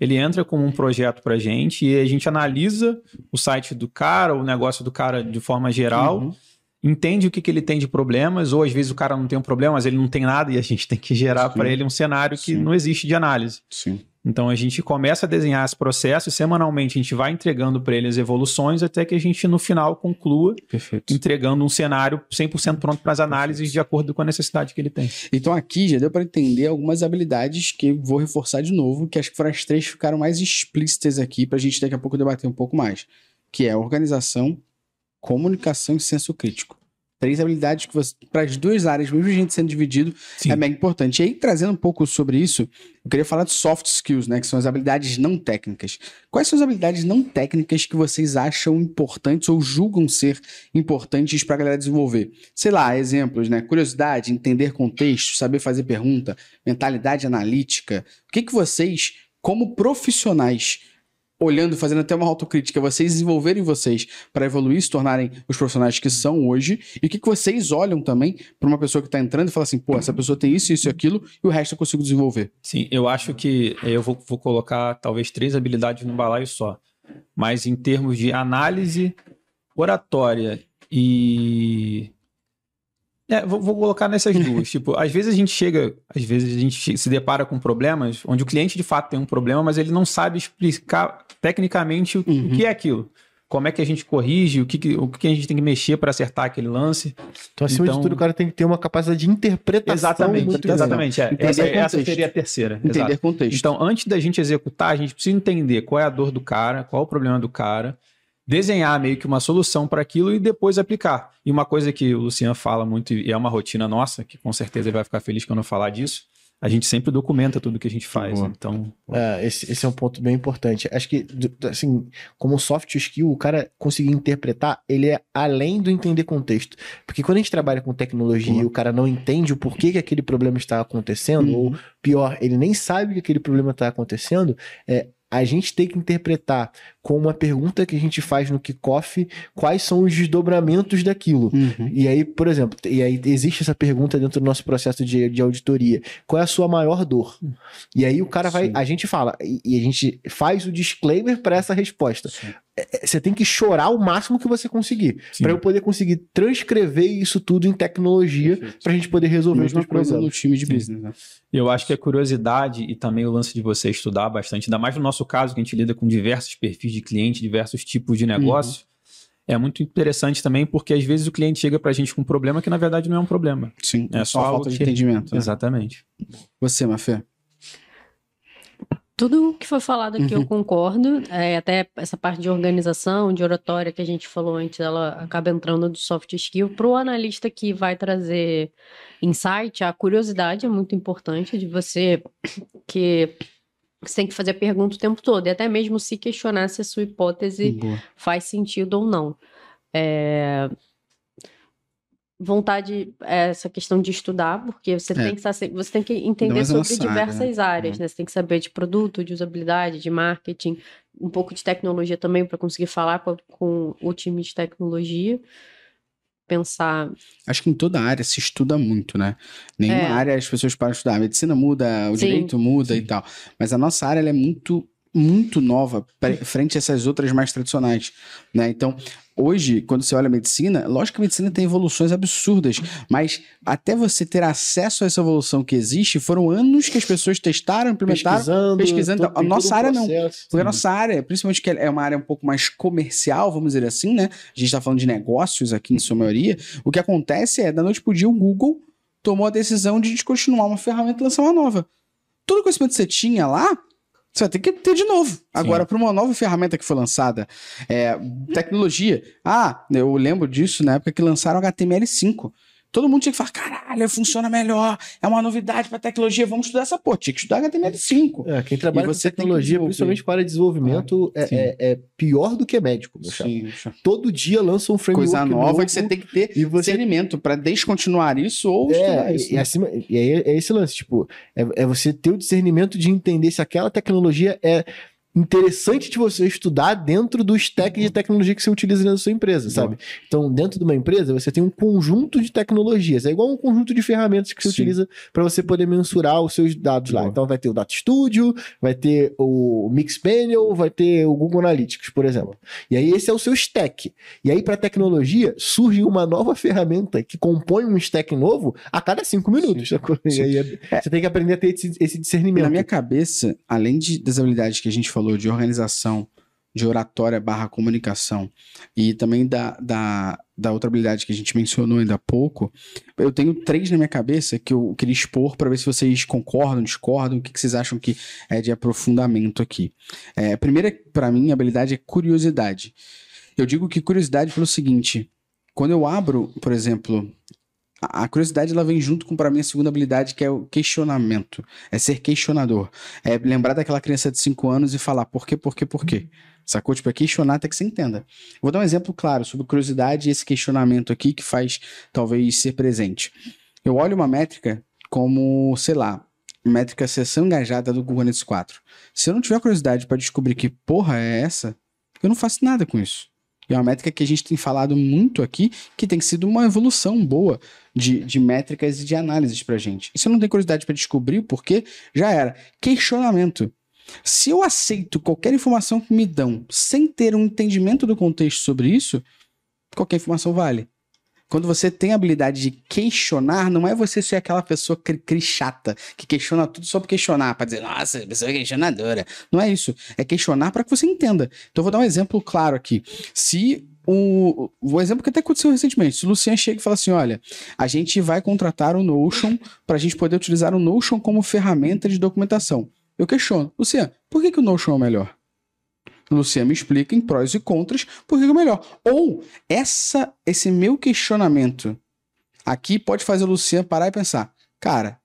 ele entra como um projeto para gente e a gente analisa o site do cara, o negócio do cara de forma geral, Uhum. Entende o que, que ele tem de problemas, ou às vezes o cara não tem um problema, mas ele não tem nada e a gente tem que gerar para ele um cenário que Sim. não existe de análise. Sim. Então a gente começa a desenhar esse processo e semanalmente a gente vai entregando para ele as evoluções até que a gente no final conclua Perfeito. entregando um cenário 100% pronto para as análises de acordo com a necessidade que ele tem. Então aqui já deu para entender algumas habilidades que vou reforçar de novo, que acho que foram as três que ficaram mais explícitas aqui para a gente daqui a pouco debater um pouco mais, que é organização, comunicação e senso crítico. Três habilidades que você, para as duas áreas, mesmo a gente sendo dividido, Sim. é mega importante. E aí, trazendo um pouco sobre isso, eu queria falar de soft skills, né? Que são as habilidades não técnicas. Quais são as habilidades não técnicas que vocês acham importantes ou julgam ser importantes para a galera desenvolver? Sei lá, exemplos, né? Curiosidade, entender contexto, saber fazer pergunta, mentalidade analítica. O que, que vocês, como profissionais, olhando, fazendo até uma autocrítica, vocês desenvolverem vocês para evoluir, se tornarem os profissionais que são hoje, e o que, que vocês olham também para uma pessoa que está entrando e fala assim, pô, essa pessoa tem isso, isso e aquilo, e o resto eu consigo desenvolver. Sim, eu acho que eu vou, vou colocar talvez três habilidades no balaio só. Mas em termos de análise, oratória e. É, vou, vou colocar nessas duas. tipo, às vezes a gente chega, às vezes a gente se depara com problemas onde o cliente de fato tem um problema, mas ele não sabe explicar tecnicamente o, Uhum. o que é aquilo. Como é que a gente corrige, o que, o que a gente tem que mexer para acertar aquele lance. Então, acima Então- de tudo, o cara tem que ter uma capacidade de interpretação Exatamente, muito grande. exatamente. É. Essa, essa contexto. seria a terceira. Entender exato. contexto. Então, antes da gente executar, a gente precisa entender qual é a dor do cara, qual é o problema do cara, desenhar meio que uma solução para aquilo e depois aplicar. E uma coisa que o Luciano fala muito, e é uma rotina nossa, que com certeza ele vai ficar feliz quando eu falar disso, a gente sempre documenta tudo que a gente faz. Boa. Então, É, esse, esse é um ponto bem importante. Acho que, assim, como soft skill, o cara conseguir interpretar, ele é além do entender contexto. Porque quando a gente trabalha com tecnologia Boa. e o cara não entende o porquê que aquele problema está acontecendo, Uhum. ou pior, ele nem sabe que aquele problema está acontecendo, é, a gente tem que interpretar com uma pergunta que a gente faz no kickoff quais são os desdobramentos daquilo. Uhum. E aí, por exemplo, e aí existe essa pergunta dentro do nosso processo de, de auditoria: qual é a sua maior dor? E aí o cara vai, Sim. a gente fala, e, a gente faz o disclaimer para essa resposta. É, Você tem que chorar o máximo que você conseguir, para eu poder conseguir transcrever isso tudo em tecnologia, para a gente poder resolver os no problemas. time de Sim. business, né? Eu acho que a curiosidade e também o lance de você estudar bastante, ainda mais no nosso caso, que a gente lida com diversos perfis de cliente, diversos tipos de negócio, é muito interessante também, porque às vezes o cliente chega pra gente com um problema que na verdade não é um problema. Sim, É é só só falta de que- entendimento. né? Exatamente. Você, Mafê? Tudo que foi falado aqui Uhum. eu concordo. É, até essa parte de organização, de oratória que a gente falou antes, ela acaba entrando do soft skill. Para o analista que vai trazer insight, a curiosidade é muito importante de você que você tem que fazer pergunta o tempo todo, e até mesmo se questionar se a sua hipótese Boa. faz sentido ou não. É, Vontade, é essa questão de estudar, porque você É. tem que você tem que entender a sobre área, diversas né? áreas, né? Você tem que saber de produto, de usabilidade, de marketing, um pouco de tecnologia também para conseguir falar com, com o time de tecnologia, pensar Acho que em toda área se estuda muito, né? Nenhuma É. área as pessoas param de estudar. A medicina muda, o Sim. direito muda e tal. Mas a nossa área é muito, muito nova frente a essas outras mais tradicionais, né? Então, hoje, quando você olha a medicina, lógico que a medicina tem evoluções absurdas, mas até você ter acesso a essa evolução que existe, foram anos que as pessoas testaram, implementaram, Pesquisando, pesquisando. A nossa área não. processo. Porque a nossa área, principalmente que é uma área um pouco mais comercial, vamos dizer assim, né? A gente tá falando de negócios aqui em sua maioria. O que acontece é, da noite pro dia, o Google tomou a decisão de descontinuar uma ferramenta e lançar uma nova. Todo o conhecimento que você tinha lá, você vai ter que ter de novo. Agora, para uma nova ferramenta que foi lançada, é, tecnologia. Ah, eu lembro disso na época que lançaram o HTML5. Todo mundo tinha que falar, caralho, funciona melhor, é uma novidade para tecnologia, vamos estudar essa porra. Tinha que estudar HTML5. É, quem trabalha com tecnologia, principalmente para desenvolvimento, é, sim. é- é pior do que médico, meu chapa. Sim, Todo dia lança um framework coisa nova novo, que você tem que ter e você discernimento pra descontinuar isso ou estudar É, isso. e, né? acima, e aí é esse lance, tipo, é, é você ter o discernimento de entender se aquela tecnologia é interessante de você estudar dentro do stack de tecnologia que você utiliza da sua empresa, sabe? Então, dentro de uma empresa, você tem um conjunto de tecnologias, é igual um conjunto de ferramentas que você Sim. utiliza para você poder mensurar os seus dados lá. Então, vai ter o Data Studio, vai ter o Mixpanel, vai ter o Google Analytics, por exemplo. E aí, esse é o seu stack. E aí, para tecnologia, surge uma nova ferramenta que compõe um stack novo a cada cinco minutos. E Sim. aí, é- você tem que aprender a ter esse, esse discernimento. Na minha cabeça, além de, das habilidades que a gente falou de organização, de oratória barra comunicação e também da, da, da outra habilidade que a gente mencionou ainda há pouco, eu tenho três na minha cabeça que eu queria expor para ver se vocês concordam, discordam, o que, que vocês acham que é de aprofundamento aqui. É, a primeira, para mim, habilidade é curiosidade. Eu digo que curiosidade pelo seguinte: quando eu abro, por exemplo, a curiosidade ela vem junto com, para mim, a segunda habilidade, que é o questionamento. É ser questionador. É lembrar daquela criança de 5 anos e falar por quê, por quê, por quê. Sacou? Tipo, é questionar até que você entenda. Vou dar um exemplo claro sobre curiosidade e esse questionamento aqui que faz talvez ser presente. Eu olho uma métrica como, sei lá, métrica sessão engajada do Google Analytics 4. Se eu não tiver curiosidade para descobrir que porra é essa, eu não faço nada com isso. E é uma métrica que a gente tem falado muito aqui, que tem sido uma evolução boa de, de métricas e de análises pra gente. E se eu não tenho curiosidade para descobrir o porquê, já era. Questionamento. Se eu aceito qualquer informação que me dão sem ter um entendimento do contexto sobre isso, qualquer informação vale. Quando você tem a habilidade de questionar, não é você ser aquela pessoa cri, chata, que questiona tudo só por questionar, para dizer, nossa, a pessoa é questionadora. Não é isso. É questionar para que você entenda. Então, eu vou dar um exemplo claro aqui. Se o, o exemplo que até aconteceu recentemente, se o Luciano chega e fala assim: olha, a gente vai contratar o Notion para a gente poder utilizar o Notion como ferramenta de documentação. Eu questiono, Luciano, por que, que o Notion é o melhor? Luciano me explica em prós e contras por que é melhor. Ou essa, esse meu questionamento aqui pode fazer o Luciano parar e pensar: cara,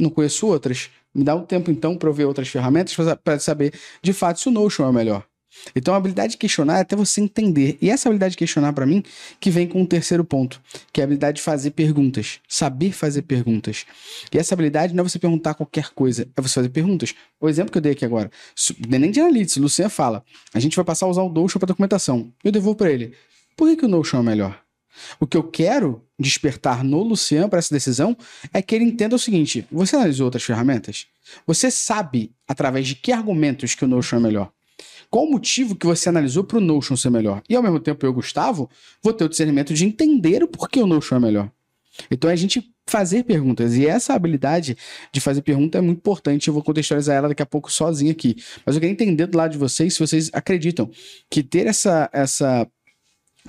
não conheço outras. Me dá um tempo então para eu ver outras ferramentas para saber de fato se o Notion é o melhor. Então a habilidade de questionar é até você entender. E essa habilidade de questionar, para mim, que vem com o um terceiro ponto, que é a habilidade de fazer perguntas. Saber fazer perguntas. E essa habilidade não é você perguntar qualquer coisa, é você fazer perguntas. O exemplo que eu dei aqui agora, nem de analytics, Luciano fala, a gente vai passar a usar o Notion para documentação. Eu devolvo para ele. Por que, que o Notion é melhor? O que eu quero despertar no Luciano para essa decisão é que ele entenda o seguinte: você analisou outras ferramentas? Você sabe através de que argumentos que o Notion é melhor? Qual o motivo que você analisou para o Notion ser melhor? E ao mesmo tempo eu, Gustavo, vou ter o discernimento de entender o porquê o Notion é melhor. Então é a gente fazer perguntas. E essa habilidade de fazer pergunta é muito importante. Eu vou contextualizar ela daqui a pouco sozinho aqui. Mas eu queria entender do lado de vocês se vocês acreditam que ter essa, essa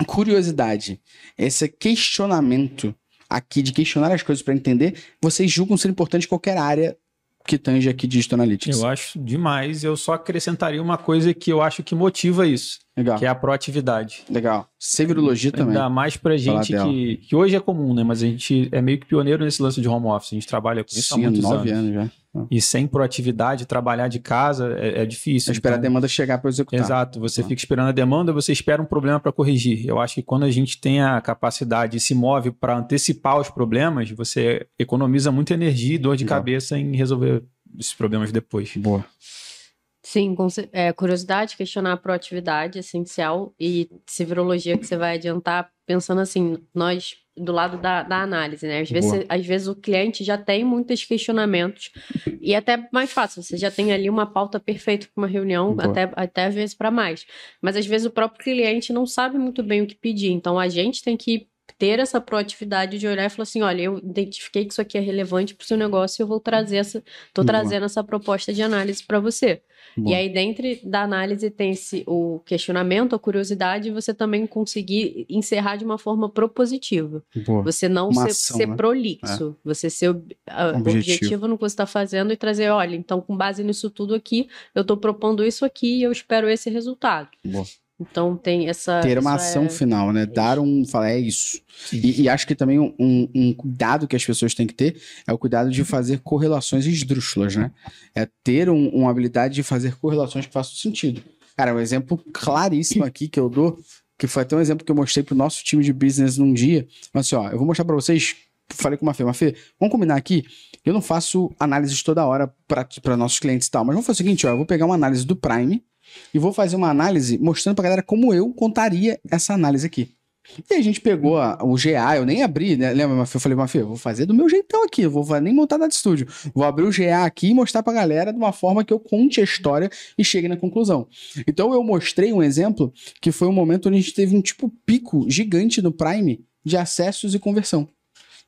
curiosidade, esse questionamento aqui de questionar as coisas para entender, vocês julgam ser importante em qualquer área que tange aqui Digital Analytics. Eu acho demais. Eu só acrescentaria uma coisa que eu acho que motiva isso. Legal. Que é a proatividade. Legal. Sevirologia também. Ainda mais pra gente que, que hoje é comum, né? Mas a gente é meio que pioneiro nesse lance de home office. A gente trabalha com isso Sim, há muitos nove anos. anos já. E sem proatividade, trabalhar de casa é, é difícil. Esperar Então, a demanda chegar para executar. Exato, você Ah. fica esperando a demanda, você espera um problema para corrigir. Eu acho que quando a gente tem a capacidade e se move para antecipar os problemas, você economiza muita energia e dor de Legal. cabeça em resolver esses problemas depois. Boa. Sim, é, curiosidade, questionar a proatividade, essencial, e civirologia que você vai adiantar pensando assim, nós do lado da, da análise, né? Às vezes, às vezes o cliente já tem muitos questionamentos e é até mais fácil, você já tem ali uma pauta perfeita para uma reunião, Boa. até, até às vezes para mais. Mas às vezes o próprio cliente não sabe muito bem o que pedir, então a gente tem que ter essa proatividade de olhar e falar assim, olha, eu identifiquei que isso aqui é relevante para o seu negócio e eu vou trazer essa, Boa. trazendo essa proposta de análise para você. Boa. E aí, dentro da análise, tem o questionamento, a curiosidade, e você também conseguir encerrar de uma forma propositiva. Boa. Você não Uma ser, ação, ser né? prolixo. Você ser ob- Objetivo. objetivo. no que você está fazendo e trazer, olha, então, com base nisso tudo aqui, eu estou propondo isso aqui e eu espero esse resultado. Boa. Então, tem essa. Ter uma ação é- final, né? Dar um. Falar, é isso. E, e acho que também um, um- cuidado que as pessoas têm que ter é o cuidado de fazer correlações esdrúxulas, né? É ter um- uma habilidade de fazer correlações que façam sentido. Cara, um exemplo claríssimo aqui que eu dou, que foi até um exemplo que eu mostrei pro nosso time de business num dia. Mas assim, ó, eu vou mostrar pra vocês. Falei com uma Fê, Mafê, vamos combinar aqui. Eu não faço análises toda hora para nossos clientes e tal, mas vamos fazer o seguinte, ó, eu vou pegar uma análise do Prime e vou fazer uma análise mostrando pra galera como eu contaria essa análise aqui. E a gente pegou a- o GA, eu nem abri, né? Lembra, Mafê? Eu falei, Mafê, eu vou fazer do meu jeitão aqui, vou nem montar nada de estúdio. Vou abrir o GA aqui e mostrar pra galera de uma forma que eu conte a história e chegue na conclusão. Então eu mostrei um exemplo que foi um momento onde a gente teve um tipo pico gigante no Prime de acessos e conversão.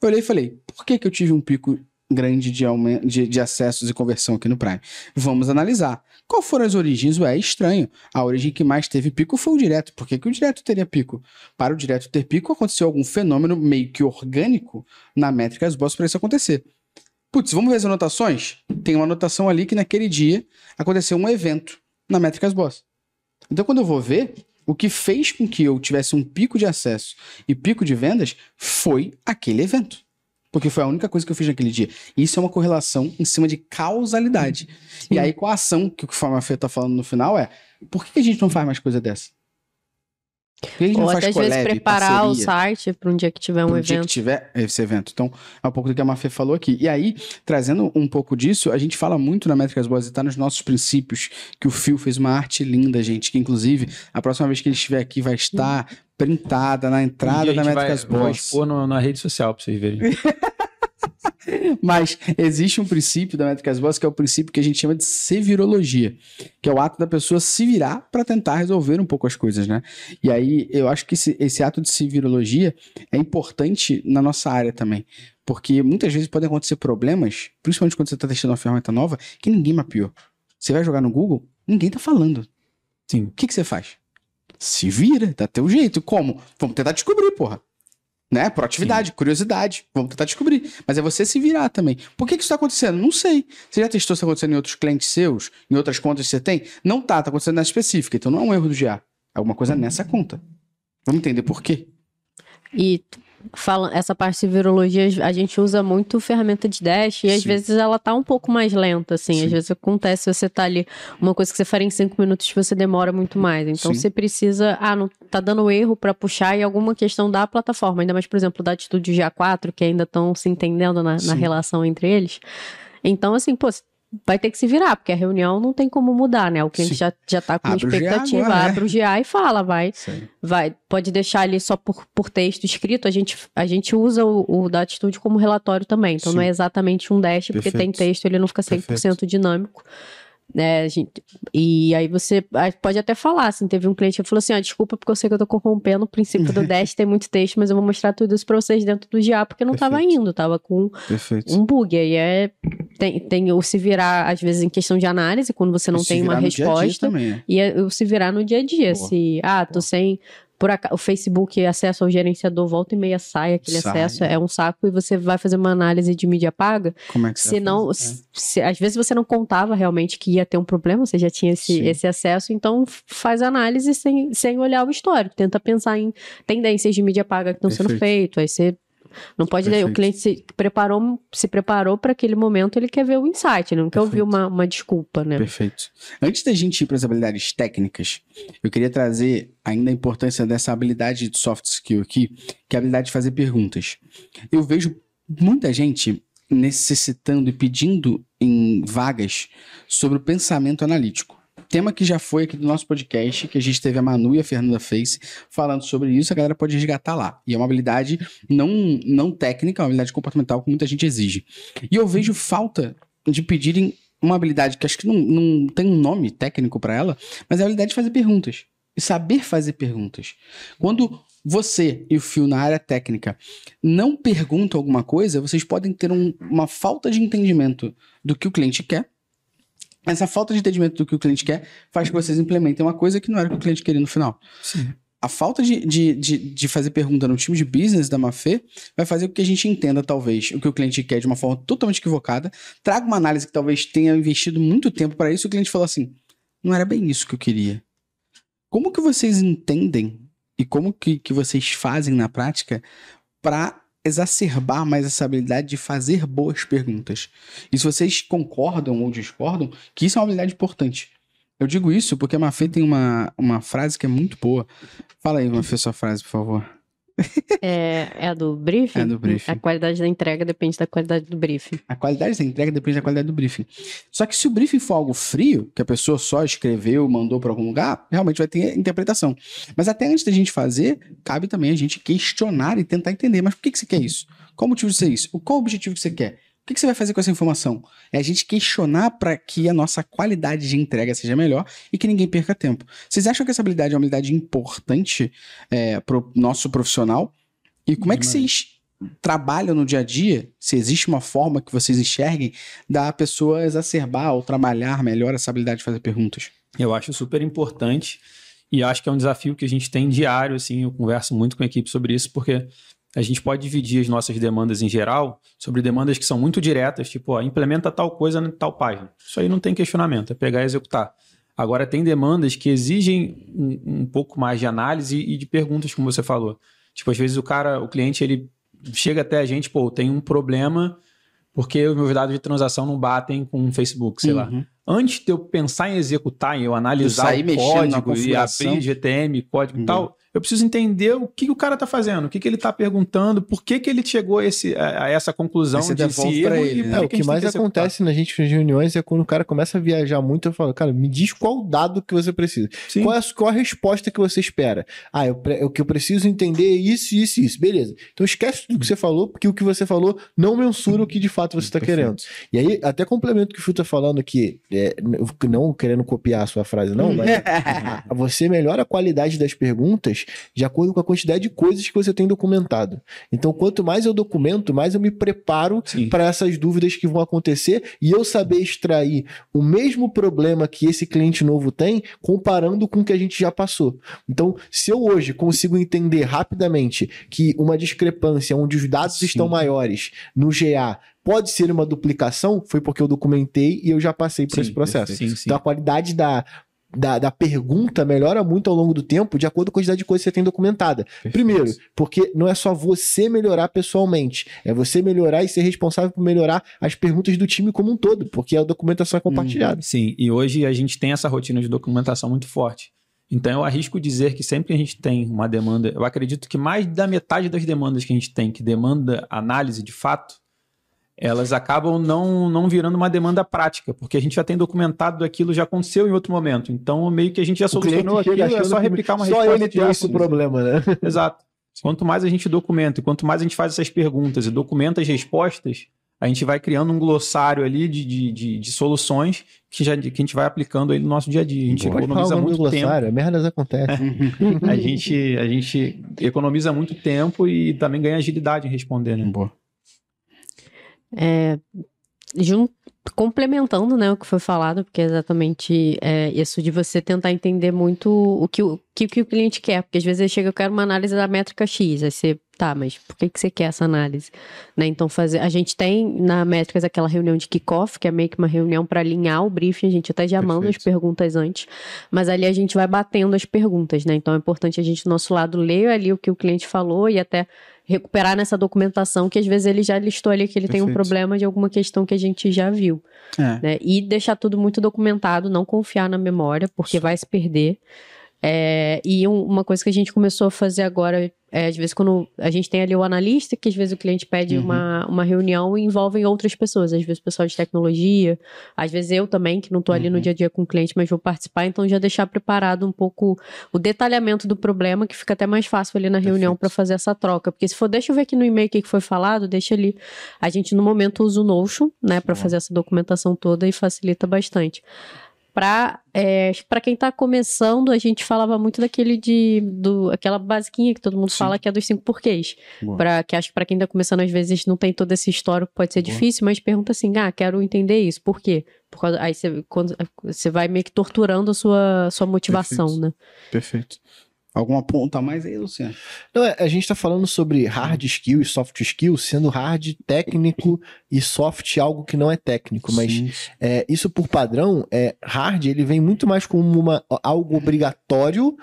Eu olhei e falei, por que, que eu tive um pico grande de, de, de acessos e conversão aqui no Prime? Vamos analisar. Qual foram as origens? Ué, é estranho. A origem que mais teve pico foi o direto. Por que, que o direto teria pico? Para o direto ter pico, aconteceu algum fenômeno meio que orgânico na métrica boss para isso acontecer. Putz, vamos ver as anotações? Tem uma anotação ali que naquele dia aconteceu um evento na métricas boss. Então, quando eu vou ver, o que fez com que eu tivesse um pico de acesso e pico de vendas foi aquele evento. Porque foi a única coisa que eu fiz naquele dia. Isso é uma correlação em cima de causalidade. E aí, com a ação que o Forma Fê tá falando no final é: por que a gente não faz mais coisa dessa? Por que a gente Ou não até às vezes preparar o site para um dia que tiver um dia evento. que tiver esse evento. Então, é um pouco do que a Mafê falou aqui. E aí, trazendo um pouco disso, a gente fala muito na Métricas Boas e tá nos nossos princípios, que o Phil fez uma arte linda, gente, que inclusive, a próxima vez que ele estiver aqui vai estar printada na Um entrada dia da vai, Métricas vai Boas. expor no- na rede social pra vocês verem. Mas existe um princípio da Métricas Boas que é o princípio que a gente chama de sevirologia, que é o ato da pessoa se virar para tentar resolver um pouco as coisas, né? E aí eu acho que esse, esse ato de sevirologia é importante na nossa área também, porque muitas vezes podem acontecer problemas, principalmente quando você está testando uma ferramenta nova, que ninguém mapeou. Você vai jogar no Google, ninguém tá falando. Sim. O que, que você faz? Se vira, dá teu jeito. Como? Vamos tentar descobrir, porra. Né? Proatividade, curiosidade. Vamos tentar descobrir. Mas é você se virar também. Por que, que isso está acontecendo? Não sei. Você já testou se tá acontecendo em outros clientes seus? Em outras contas que você tem? Não tá, tá acontecendo nessa específica. Então não é um erro do GA. É alguma coisa nessa conta. Vamos entender por quê? E fala, essa parte de virologia, a gente usa muito ferramenta de dash e às Sim. vezes ela tá um pouco mais lenta, assim. Sim. Às vezes acontece, você tá ali, uma coisa que você faria em cinco minutos, você demora muito mais. Então Sim. você precisa, ah, não tá dando erro pra puxar e alguma questão da plataforma, ainda mais, por exemplo, da atitude GA4, que ainda estão se entendendo na, na relação entre eles. Então, assim, pô, vai ter que se virar, porque a reunião não tem como mudar, né? O cliente Sim. já, já tá com Abre o GA expectativa, agora, é. abre o GA e fala, vai aí. vai, pode deixar ali só por, por texto escrito, a gente, a gente usa o, o da atitude como relatório também. Então Sim. não é exatamente um dash, porque Perfeito. tem texto, ele não fica 100% Perfeito. dinâmico. Né, gente, e aí você pode até falar, assim, teve um cliente que falou assim, ah, desculpa porque eu sei que eu tô corrompendo o princípio do dash, tem muito texto, mas eu vou mostrar tudo isso pra vocês dentro do GA, porque não tava Perfeito. indo, tava com Perfeito. um bug, aí é, tem, tem o se virar, às vezes, em questão de análise, quando você não tem uma no dia dia resposta, também, né? e é o se virar no dia a dia. Boa. Se, ah, tô sem. Por acaso, o Facebook, acesso ao gerenciador, volta e meia sai aquele Sai. acesso, é um saco, e você vai fazer uma análise de mídia paga. Como é que você Se vai não, fazer? se- se- às vezes você não contava realmente que ia ter um problema, você já tinha esse, Sim. esse acesso, então faz análise sem, sem olhar o histórico. Tenta pensar em tendências de mídia paga que estão sendo feitas. Aí você não pode. O Perfeito. cliente se preparou, se preparou para aquele momento, ele quer ver o insight, ele não quer ouvir Perfeito. uma, uma desculpa, né? Perfeito. Antes da gente ir para as habilidades técnicas, eu queria trazer ainda a importância dessa habilidade de soft skill aqui, que é a habilidade de fazer perguntas. Eu vejo muita gente necessitando e pedindo em vagas sobre o pensamento analítico. Tema que já foi aqui do nosso podcast, que a gente teve a Manu e a Fernanda Face falando sobre isso, a galera pode resgatar lá. E é uma habilidade não, não técnica, é uma habilidade comportamental que muita gente exige. E eu vejo falta de pedirem uma habilidade que acho que não, não tem um nome técnico para ela, mas é a habilidade de fazer perguntas. E saber fazer perguntas. Quando você e o Fio na área técnica não perguntam alguma coisa, vocês podem ter um- uma falta de entendimento do que o cliente quer. Essa falta de entendimento do que o cliente quer faz que vocês implementem uma coisa que não era o que o cliente queria no final. Sim. A falta de, de, de, de fazer pergunta no time de business da Mafê vai fazer com que a gente entenda, talvez, o que o cliente quer de uma forma totalmente equivocada, traga uma análise que talvez tenha investido muito tempo para isso e o cliente falou assim: não era bem isso que eu queria. Como que vocês entendem e como que, que vocês fazem na prática para exacerbar mais essa habilidade de fazer boas perguntas? E se vocês concordam ou discordam, que isso é uma habilidade importante. Eu digo isso porque a Mafê tem uma, uma frase que é muito boa. Fala aí, Mafê, sua frase, por favor. É, é a do briefing? É do briefing. A qualidade da entrega depende da qualidade do briefing. A qualidade da entrega depende da qualidade do briefing. Só que se o briefing for algo frio, que a pessoa só escreveu, mandou para algum lugar, realmente vai ter interpretação. Mas até antes da gente fazer, cabe também a gente questionar e tentar entender. Mas por que, que você quer isso? Qual o motivo de ser isso? Qual o objetivo que você quer? O que, que você vai fazer com essa informação? É a gente questionar para que a nossa qualidade de entrega seja melhor e que ninguém perca tempo. Vocês acham que essa habilidade é uma habilidade importante para o nosso profissional? E como é que vocês trabalham no dia a dia? Se existe uma forma que vocês enxerguem da pessoa exacerbar ou trabalhar melhor essa habilidade de fazer perguntas? Eu acho super importante e acho que é um desafio que a gente tem diário, assim, eu converso muito com a equipe sobre isso, porque a gente pode dividir as nossas demandas em geral sobre demandas que são muito diretas, tipo, ó, implementa tal coisa em tal página. Isso aí não tem questionamento, é pegar e executar. Agora, tem demandas que exigem um, um pouco mais de análise e de perguntas, como você falou. Tipo, às vezes o cara, o cliente, ele chega até a gente, pô, tem um problema porque os meus dados de transação não batem com o Facebook, sei lá Uhum. antes de eu pensar em executar, em eu analisar sair o código e abrir GTM, código Uhum. e tal, eu preciso entender o que, que o cara tá fazendo, o que, que ele tá perguntando, por que, que ele chegou a, esse, a, a essa conclusão de esse pra erro ele, e né? É, que o que que mais acontece na gente nas reuniões é quando o cara começa a viajar muito, eu falo, cara, me diz qual dado que você precisa. Sim. Qual é, a, qual a resposta que você espera? Ah, eu, o que eu preciso entender é isso, isso, isso. Beleza. Então esquece tudo que você falou, porque o que você falou não mensura o que de fato você está querendo. E aí, até complemento o que o Fio tá falando aqui, é, não querendo copiar a sua frase, não, mas a- você melhora a qualidade das perguntas de acordo com a quantidade de coisas que você tem documentado. Então, quanto mais eu documento, mais eu me preparo para essas dúvidas que vão acontecer e eu saber extrair o mesmo problema que esse cliente novo tem, comparando com o que a gente já passou. Então, se eu hoje consigo entender rapidamente que uma discrepância onde os dados Sim. estão maiores no GA pode ser uma duplicação, foi porque eu documentei e eu já passei por Sim, esse processo. Sim, sim. Então, a qualidade da da, da pergunta melhora muito ao longo do tempo, de acordo com a quantidade de coisa que você tem documentada. Primeiro, porque não é só você melhorar pessoalmente, é você melhorar e ser responsável por melhorar as perguntas do time como um todo, porque a documentação é compartilhada. Sim, e hoje a gente tem essa rotina de documentação muito forte. Então eu arrisco dizer que sempre que a gente tem uma demanda, eu acredito que mais da metade das demandas que a gente tem, que demanda análise de fato, elas acabam não, não virando uma demanda prática, porque a gente já tem documentado aquilo, já aconteceu em outro momento. Então, meio que a gente já solucionou aquilo, é só replicar uma só resposta ele tem esse problema, né? Exato. Quanto mais a gente documenta, e quanto mais a gente faz essas perguntas e documenta as respostas, a gente vai criando um glossário ali de, de, de, de soluções que, já, que a gente vai aplicando aí no nosso dia a dia. A gente economiza muito tempo. glossário, merdas acontecem. A gente, a gente economiza muito tempo e também ganha agilidade em responder, né? Boa. É, complementando né, o que foi falado, porque é exatamente é, isso de você tentar entender muito o que o, que, que o cliente quer. Porque às vezes ele chega, eu quero uma análise da métrica X. Aí você, tá, mas por que, que você quer essa análise? Né, então, fazer. A gente tem na métricas aquela reunião de kickoff, que é meio que uma reunião para alinhar o briefing. A gente até já manda as perguntas antes, mas ali a gente vai batendo as perguntas, né? Então é importante a gente, do nosso lado, ler ali o que o cliente falou e até recuperar nessa documentação que às vezes ele já listou ali que ele tem um Perfeito. problema de alguma questão que a gente já viu, É. né? E deixar tudo muito documentado, não confiar na memória, porque vai se perder. É, e um- uma coisa que a gente começou a fazer agora, é, às vezes quando a gente tem ali o analista, que às vezes o cliente pede Uhum. uma, uma reunião e envolvem outras pessoas, às vezes o pessoal de tecnologia, às vezes eu também, que não tô ali no Uhum. dia a dia com o cliente, mas vou participar, então já deixar preparado um pouco o detalhamento do problema, que fica até mais fácil ali na reunião Perfeito. para fazer essa troca. Porque se for, deixa eu ver aqui no e-mail o que foi falado, deixa ali. A gente no momento usa o Notion, né, para fazer essa documentação toda e facilita bastante. Para é, para quem tá começando, a gente falava muito daquele de do aquela basiquinha que todo mundo Sim. fala que é dos cinco porquês. Para que acho que para quem tá começando às vezes não tem todo esse histórico, pode ser Boa. difícil, mas pergunta assim: "Ah, quero entender isso. Por quê?" Por causa, aí você quando você vai meio que torturando a sua sua motivação, Perfeito. né? Perfeito. Alguma ponta a mais aí, Luciano? Não, é, a gente tá falando sobre hard skill e soft skill, sendo hard técnico e soft algo que não é técnico, mas Sim. é, isso por padrão, é hard ele vem muito mais como uma, algo obrigatório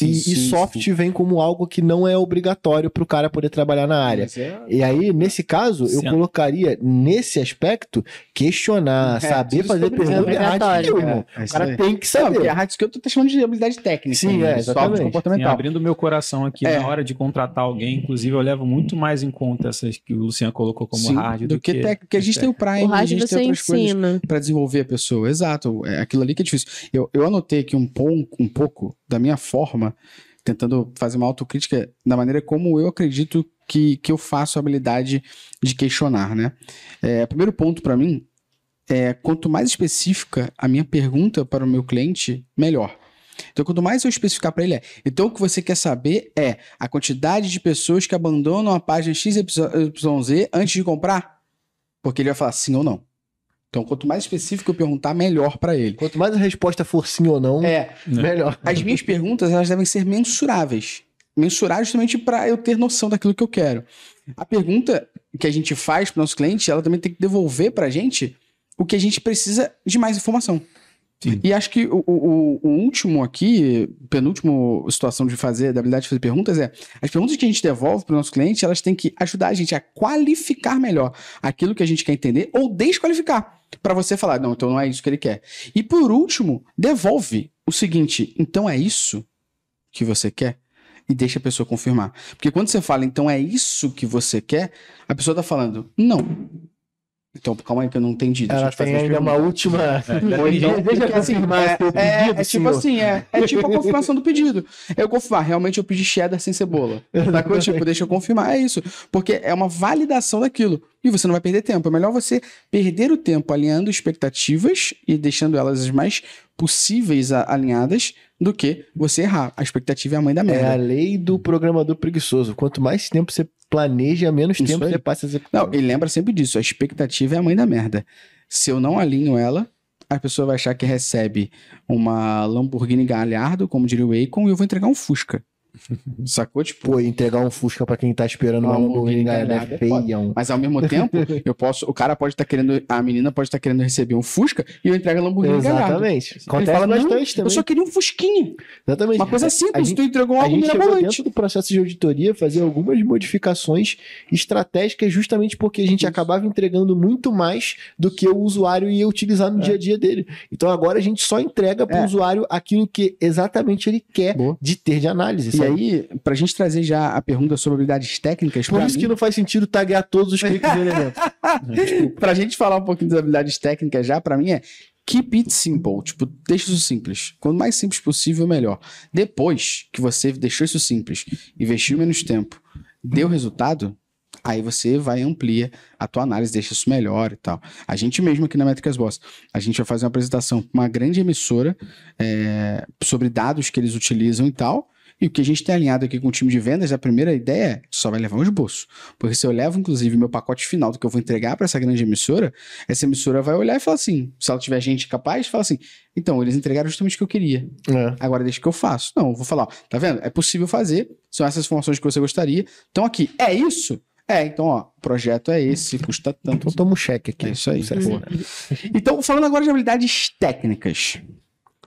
e, Sim, e sim, soft sim. vem como algo que não é obrigatório para o cara poder trabalhar na área. É- E aí, nesse caso, eu colocaria nesse aspecto questionar, É, saber fazer pergunta é é hard obrigatório. skill, irmão. O cara tem que Não, saber. porque a hard skill eu tô chamando de habilidade técnica. Sim, né? é, Soft exatamente. Sim, comportamental. abrindo meu coração aqui É. na hora de contratar alguém, inclusive eu levo muito mais em conta essas que o Luciano colocou como Sim, hard do que técnico. Porque a gente tem o Prime, O a gente você tem outras coisas ensina. para desenvolver a pessoa. Exato. É aquilo ali que é difícil. Eu, eu anotei aqui um, pon- um pouco da minha forma, tentando fazer uma autocrítica da maneira como eu acredito que, que eu faço a habilidade de questionar, né? É, primeiro ponto para mim é quanto mais específica a minha pergunta para o meu cliente, melhor. Então, quanto mais eu especificar para ele é. Então, o que você quer saber é a quantidade de pessoas que abandonam a página XYZ antes de comprar? Porque ele vai falar sim ou não. Então, quanto mais específico eu perguntar, melhor para ele. Quanto mais a resposta for sim ou não, É, melhor. as minhas perguntas elas devem ser mensuráveis. Mensurar justamente para eu ter noção daquilo que eu quero. A pergunta que a gente faz para o nosso cliente, ela também tem que devolver para a gente o que a gente precisa de mais informação. Sim. E acho que o, o- o último aqui, penúltimo situação de fazer, da habilidade de fazer perguntas é, as perguntas que a gente devolve para o nosso cliente, elas têm que ajudar a gente a qualificar melhor aquilo que a gente quer entender ou desqualificar para você falar, não, então não é isso que ele quer. E por último, devolve o seguinte, então é isso que você quer? E deixa a pessoa confirmar. Porque quando você fala, então é isso que você quer, a pessoa tá falando, não. Então, calma aí que eu não entendi. deixa eu Ela te fazer tem ainda uma última. Ou então, Deixa porque, assim, confirmar é, é, pedido, é tipo assim, é, é tipo a confirmação do pedido. Eu confirmar, realmente eu pedi cheddar sem cebola. Sacou? tipo, deixa eu confirmar, é isso. Porque é uma validação daquilo. E você não vai perder tempo. É melhor você perder o tempo alinhando expectativas e deixando elas as mais possíveis alinhadas do que você errar. A expectativa é a mãe da É a merda. lei do programador preguiçoso. Quanto mais tempo você planeja, menos Isso tempo aí. você passa a executar. Não, e lembra sempre disso. A expectativa é a mãe da merda. Se eu não alinho ela, a pessoa vai achar que recebe uma Lamborghini Gallardo, como diria o Akon, e eu vou entregar um Fusca. Sacou? Tipo, Pô, entregar um Fusca pra quem tá esperando uma Lamborghini galera, é é feião. mas ao mesmo tempo, eu posso. O cara pode estar querendo. A menina pode estar querendo receber um Fusca e eu entrego a Lamborghini. Exatamente. Ele Acontece fala, não, bastante eu também. só queria um Fusquinha. Exatamente. Uma coisa A simples, gente- tu entregou A algo mirabolante. dentro do processo de auditoria fazer algumas modificações estratégicas justamente porque a gente acabava entregando muito mais do que o usuário ia utilizar no dia a dia dele. Então agora a gente só entrega para o É. usuário aquilo que exatamente ele quer Boa. de ter de análise. E sabe? Aí, pra gente trazer já a pergunta sobre habilidades técnicas, Por isso mim, que não faz sentido taguear todos os cliques do elemento. pra gente falar um pouquinho das habilidades técnicas já, pra mim é keep it simple. Tipo, deixa isso simples. Quanto mais simples possível, melhor. Depois que você deixou isso simples, investiu menos tempo, deu resultado, aí você vai amplia a tua análise, deixa isso melhor e tal. A gente mesmo aqui na Métricas Boss, a gente vai fazer uma apresentação pra uma grande emissora é, sobre dados que eles utilizam e tal. E o que a gente tem alinhado aqui com o time de vendas, a primeira ideia é só vai levar um esboço. Porque se eu levo, inclusive, meu pacote final do que eu vou entregar para essa grande emissora, essa emissora vai olhar e falar assim: se ela tiver gente capaz, fala assim: então, eles entregaram justamente o que eu queria. É. Agora deixa que eu faço. Não, eu vou falar: ó, tá vendo? É possível fazer, são essas informações que você gostaria. Então, aqui, é isso? É, então, ó, o projeto é esse, custa tanto. Então toma um cheque aqui. É isso aí. Certo. Boa. Então, falando agora de habilidades técnicas.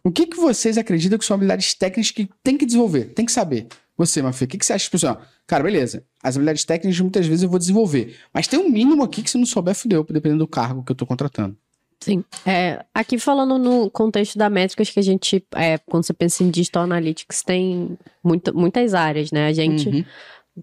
O que, que vocês acreditam que são habilidades técnicas que tem que desenvolver? Tem que saber. Você, Mafia, o que, que você acha, pessoal? Cara, beleza. As habilidades técnicas muitas vezes eu vou desenvolver. Mas tem um mínimo aqui que se não souber, fudeu, dependendo do cargo que eu tô contratando. Sim. É, aqui falando no contexto da métricas que a gente, é, quando você pensa em digital analytics, tem muita, muitas áreas, né? A gente Uhum.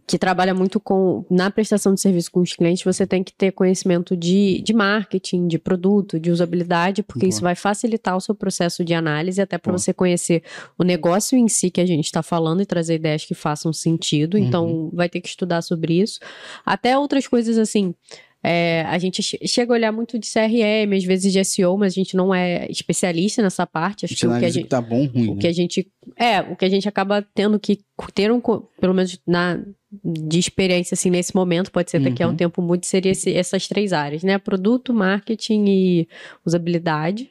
Que trabalha muito com na prestação de serviço com os clientes, você tem que ter conhecimento de, de marketing, de produto, de usabilidade, porque Boa. isso vai facilitar o seu processo de análise, até para você conhecer o negócio em si que a gente está falando e trazer ideias que façam sentido. Uhum. Então, vai ter que estudar sobre isso. Até outras coisas assim. é, a gente che- chega a olhar muito de CRM, às vezes de SEO, mas a gente não é especialista nessa parte. Acho que o que a gente, que tá bom ruim. o né? que a gente é o que a gente acaba tendo que ter um pelo menos na de experiência assim nesse momento pode ser daqui a um Uhum. tempo muito seria esse- essas três áreas né produto marketing e usabilidade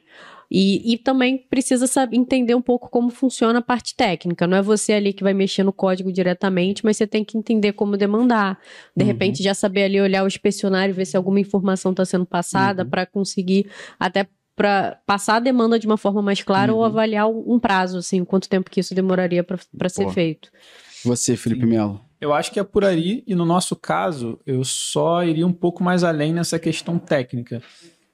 e, e também precisa saber, entender um pouco como funciona a parte técnica. Não é você ali que vai mexer no código diretamente, mas você tem que entender como demandar. De Uhum. repente, já saber ali olhar o inspecionário, ver se alguma informação está sendo passada Uhum. para conseguir até para passar a demanda de uma forma mais clara ou Uhum. avaliar um prazo, assim, quanto tempo que isso demoraria para ser feito. Você, Felipe. Melo. Eu acho que é por aí, e no nosso caso, eu só iria um pouco mais além nessa questão técnica.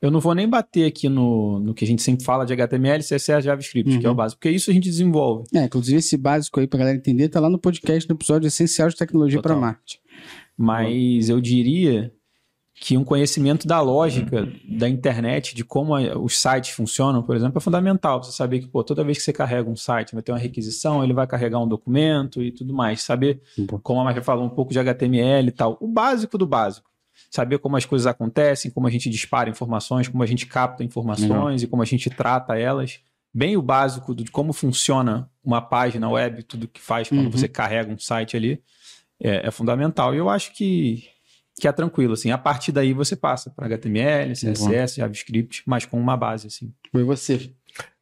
Eu não vou nem bater aqui no, no que a gente sempre fala de HTML, CSS, JavaScript, que é o Uhum. básico, porque isso a gente desenvolve. É, inclusive esse básico aí pra galera entender, tá lá no podcast no episódio Essencial de Tecnologia para. Marketing. Mas eu diria que um conhecimento da lógica da internet, de como os sites funcionam, por exemplo, é fundamental. Você saber que, pô, toda vez que você carrega um site, vai ter uma requisição, ele vai carregar um documento e tudo mais. Saber, como a Maria falou, um pouco de HTML e tal. O básico do básico. Saber como as coisas acontecem, como a gente dispara informações, como a gente capta informações e como a gente trata elas. Bem o básico de como funciona uma página web, tudo que faz quando Uhum. você carrega um site ali, é, é fundamental. E eu acho que que é tranquilo, assim. A partir daí você passa para HTML, CSS, JavaScript, mas com uma base, assim. Foi você.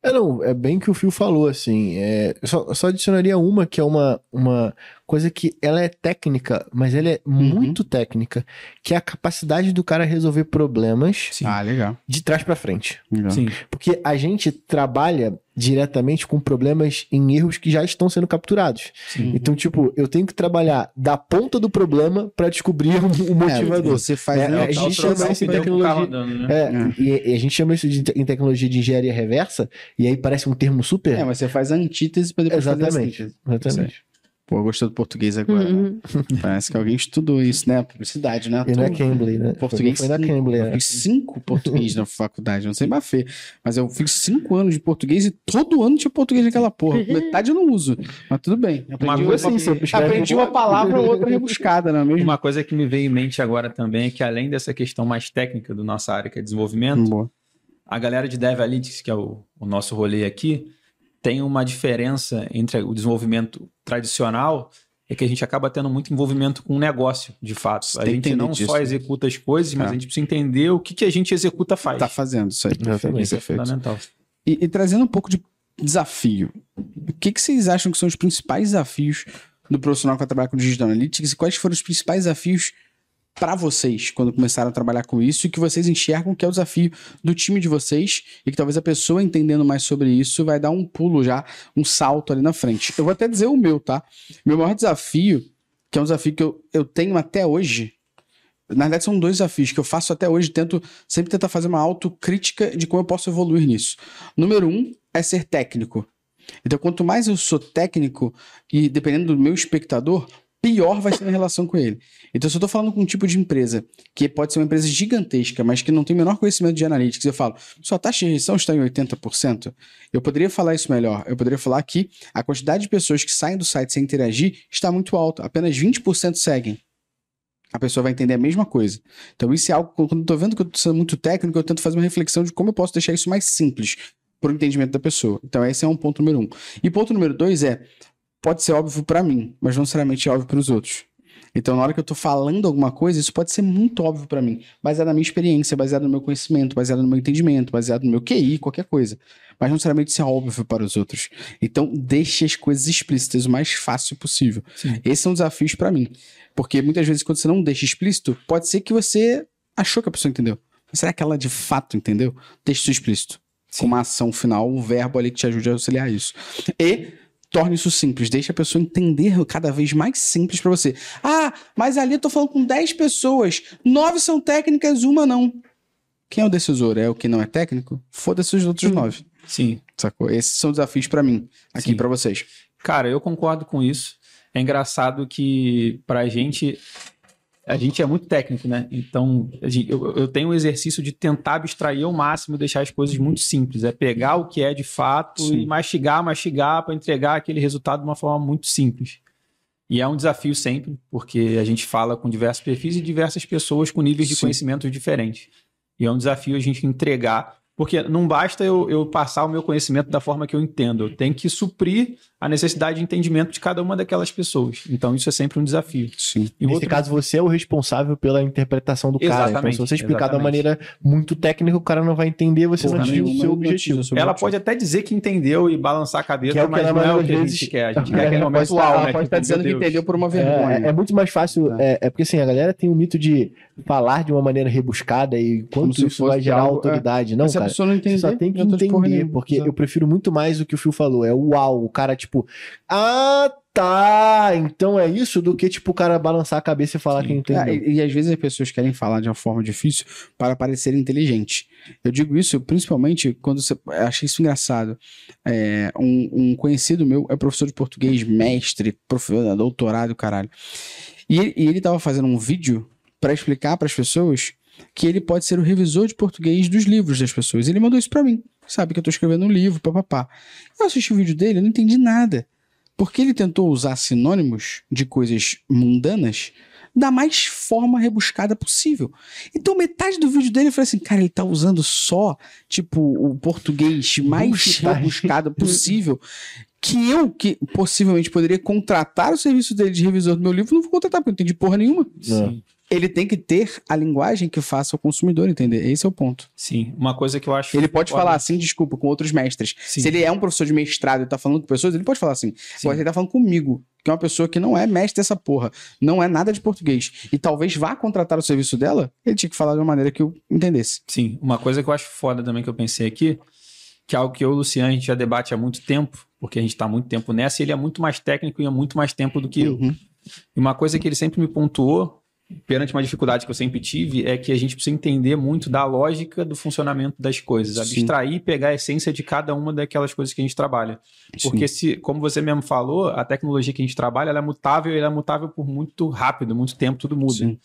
É, não, é bem que o Phil falou, assim. É, eu só, eu só adicionaria uma, que é uma, uma coisa que ela é técnica, mas ela é muito técnica, que é a capacidade do cara resolver problemas Sim. Ah, legal. de trás pra frente. legal. Sim. Porque a gente trabalha diretamente com problemas em erros que já estão sendo capturados. Sim. Então, tipo, eu tenho que trabalhar da ponta do problema pra descobrir o, o motivador. É, você faz. É, a gente chama isso em tecnologia- andando, né? É, e, e a gente chama isso de, em tecnologia de engenharia reversa, e aí parece um termo super. É, mas você faz a antítese pra depois fazer a Exatamente. Pô, eu gostei do português agora. né? Uhum. Parece que alguém estudou isso, né? Publicidade, né? E não é Cambly, né? Português Foi na. Cambly, Eu é. fiz cinco português na faculdade, não sei bafê. Mas eu fiz cinco anos de português e todo ano tinha português naquela porra. Metade eu não uso. Mas tudo bem. Aprendi coisa uma, assim, aprendi um- uma palavra ou outra rebuscada, não é mesmo? Uma coisa que me veio em mente agora também é que além dessa questão mais técnica do nossa área, que é desenvolvimento, Boa. a galera de Dev Analytics, que é o, o nosso rolê aqui, tem uma diferença entre o desenvolvimento tradicional é que a gente acaba tendo muito envolvimento com o negócio, de fato. Você A tem gente não disso, só né? executa as coisas, mas É. a gente precisa entender o que, que a gente executa faz. Tá fazendo isso aí. Exatamente. Isso é Perfeito. fundamental. E, e trazendo um pouco de desafio. O que, que vocês acham que são os principais desafios do profissional que vai trabalhar com Digital Analytics e quais foram os principais desafios para vocês quando começaram a trabalhar com isso e que vocês enxergam que é o desafio do time de vocês e que talvez a pessoa entendendo mais sobre isso vai dar um pulo já, um salto ali na frente. Eu vou até dizer o meu, tá? Meu maior desafio, que é um desafio que eu, eu tenho até hoje, na verdade, são dois desafios que eu faço até hoje, tento sempre tentar fazer uma autocrítica de como eu posso evoluir nisso. Número um é ser técnico. Então, quanto mais eu sou técnico, e dependendo do meu espectador, pior vai ser a relação com ele. Então, se eu estou falando com um tipo de empresa que pode ser uma empresa gigantesca, mas que não tem o menor conhecimento de analytics, eu falo, sua taxa de rejeição está em 80%, eu poderia falar isso melhor. Eu poderia falar que a quantidade de pessoas que saem do site sem interagir está muito alta. Apenas 20% seguem a pessoa vai entender a mesma coisa. Então, isso é algo, quando eu tô vendo que eu tô sendo muito técnico, eu tento fazer uma reflexão de como eu posso deixar isso mais simples para o entendimento da pessoa. Então, esse é um ponto número um. E ponto número dois é, pode ser óbvio para mim, mas não necessariamente é óbvio para os outros. Então, na hora que eu tô falando alguma coisa, isso pode ser muito óbvio para mim, baseado na minha experiência, baseado no meu conhecimento, baseado no meu entendimento, baseado no meu QI, qualquer coisa. Mas não necessariamente isso é óbvio para os outros. Então, deixe as coisas explícitas o mais fácil possível. Sim. Esses são desafios para mim. Porque muitas vezes, quando você não deixa explícito, pode ser que você achou que a pessoa entendeu. Mas será que ela de fato entendeu? Deixe isso explícito. Com uma ação final, um verbo ali que te ajude a auxiliar isso. E torne isso simples. Deixe a pessoa entender cada vez mais simples para você. Ah, mas ali eu tô falando com 10 pessoas. Nove são técnicas, uma não. Quem é o decisor? É o que não é técnico? Foda-se os outros nove. Sim. Sacou? Esses são desafios para mim, aqui para vocês. Cara, eu concordo com isso. É engraçado que pra gente a gente é muito técnico, né? Então, gente- eu, eu tenho um exercício de tentar abstrair ao máximo e deixar as coisas muito simples. É pegar o que é de fato Sim. e mastigar, mastigar para entregar aquele resultado de uma forma muito simples. E é um desafio sempre, porque a gente fala com diversos perfis e diversas pessoas com níveis de Sim. conhecimento diferentes. E é um desafio a gente entregar, porque não basta eu, eu passar o meu conhecimento da forma que eu entendo, eu tenho que suprir a necessidade de entendimento de cada uma daquelas pessoas. Então, isso é sempre um desafio. Sim. E Nesse outro- caso, você é o responsável pela interpretação do cara. Então, Exatamente, se você explicar de uma exatamente. maneira muito técnica, o cara não vai entender, você Porra não atingiu o seu objetivo. Ela objetivo. pode até dizer que entendeu e balançar a cabeça, Que é o que mas não é o que a gente quer. A gente É, quer aquele ela momento Pode uau, né? ela pode estar Tipo, dizendo meu que Deus. entendeu por uma vergonha. É, é muito mais fácil. Tá. É, é porque assim, a galera tem o mito de falar de uma maneira rebuscada e quanto isso vai gerar algo- autoridade. Não, Mas se a cara. pessoa não entender, só tem que entender, porque eu prefiro muito mais o que o Phil falou. É uau, o cara, tipo, ah, tá, então é isso, do que, tipo, o cara balançar a cabeça e falar Sim. que entendeu. Ah, e, e às vezes as pessoas querem falar de uma forma difícil para parecer inteligente. Eu digo isso principalmente quando você. Achei isso engraçado. É, um, um conhecido meu é professor de português, mestre, professor, doutorado, caralho. E, ele- e ele tava fazendo um vídeo para explicar para as pessoas que ele pode ser o revisor de português dos livros das pessoas. Ele mandou isso para mim. Sabe que eu tô escrevendo um livro, papapá. Eu assisti o vídeo dele, eu não entendi nada. Porque ele tentou usar sinônimos de coisas mundanas da mais forma rebuscada possível. Então, metade do vídeo dele eu falei assim, cara, ele tá usando só, tipo, o português mais Buchstein. rebuscado possível. Que eu, que possivelmente poderia contratar o serviço dele de revisor do meu livro, não vou contratar, porque eu não entendi porra nenhuma. Sim, Ele tem que ter a linguagem que faça o consumidor entender. Esse é o ponto. sim. Uma coisa que eu acho. Ele pode falar assim, desculpa, com outros mestres. Sim. Se ele é um professor de mestrado e tá falando com pessoas, ele pode falar assim. Sim. Agora, ele tá falando comigo, que é uma pessoa que não é mestre dessa porra, não é nada de português, e talvez vá contratar o serviço dela, ele tinha que falar de uma maneira que eu entendesse. Sim, uma coisa que eu acho foda também que eu pensei aqui, que é algo que eu e o Luciano a gente já debate há muito tempo, porque a gente está muito tempo nessa, e ele é muito mais técnico e há muito mais tempo do que eu. Uhum. E uma coisa que ele sempre me pontuou, perante uma dificuldade que eu sempre tive, é que a gente precisa entender muito da lógica do funcionamento das coisas, abstrair e pegar a essência de cada uma daquelas coisas que a gente trabalha. Porque se, como você mesmo falou, a tecnologia que a gente trabalha, ela é mutável e ela é mutável por muito rápido, muito tempo, tudo muda. Sim.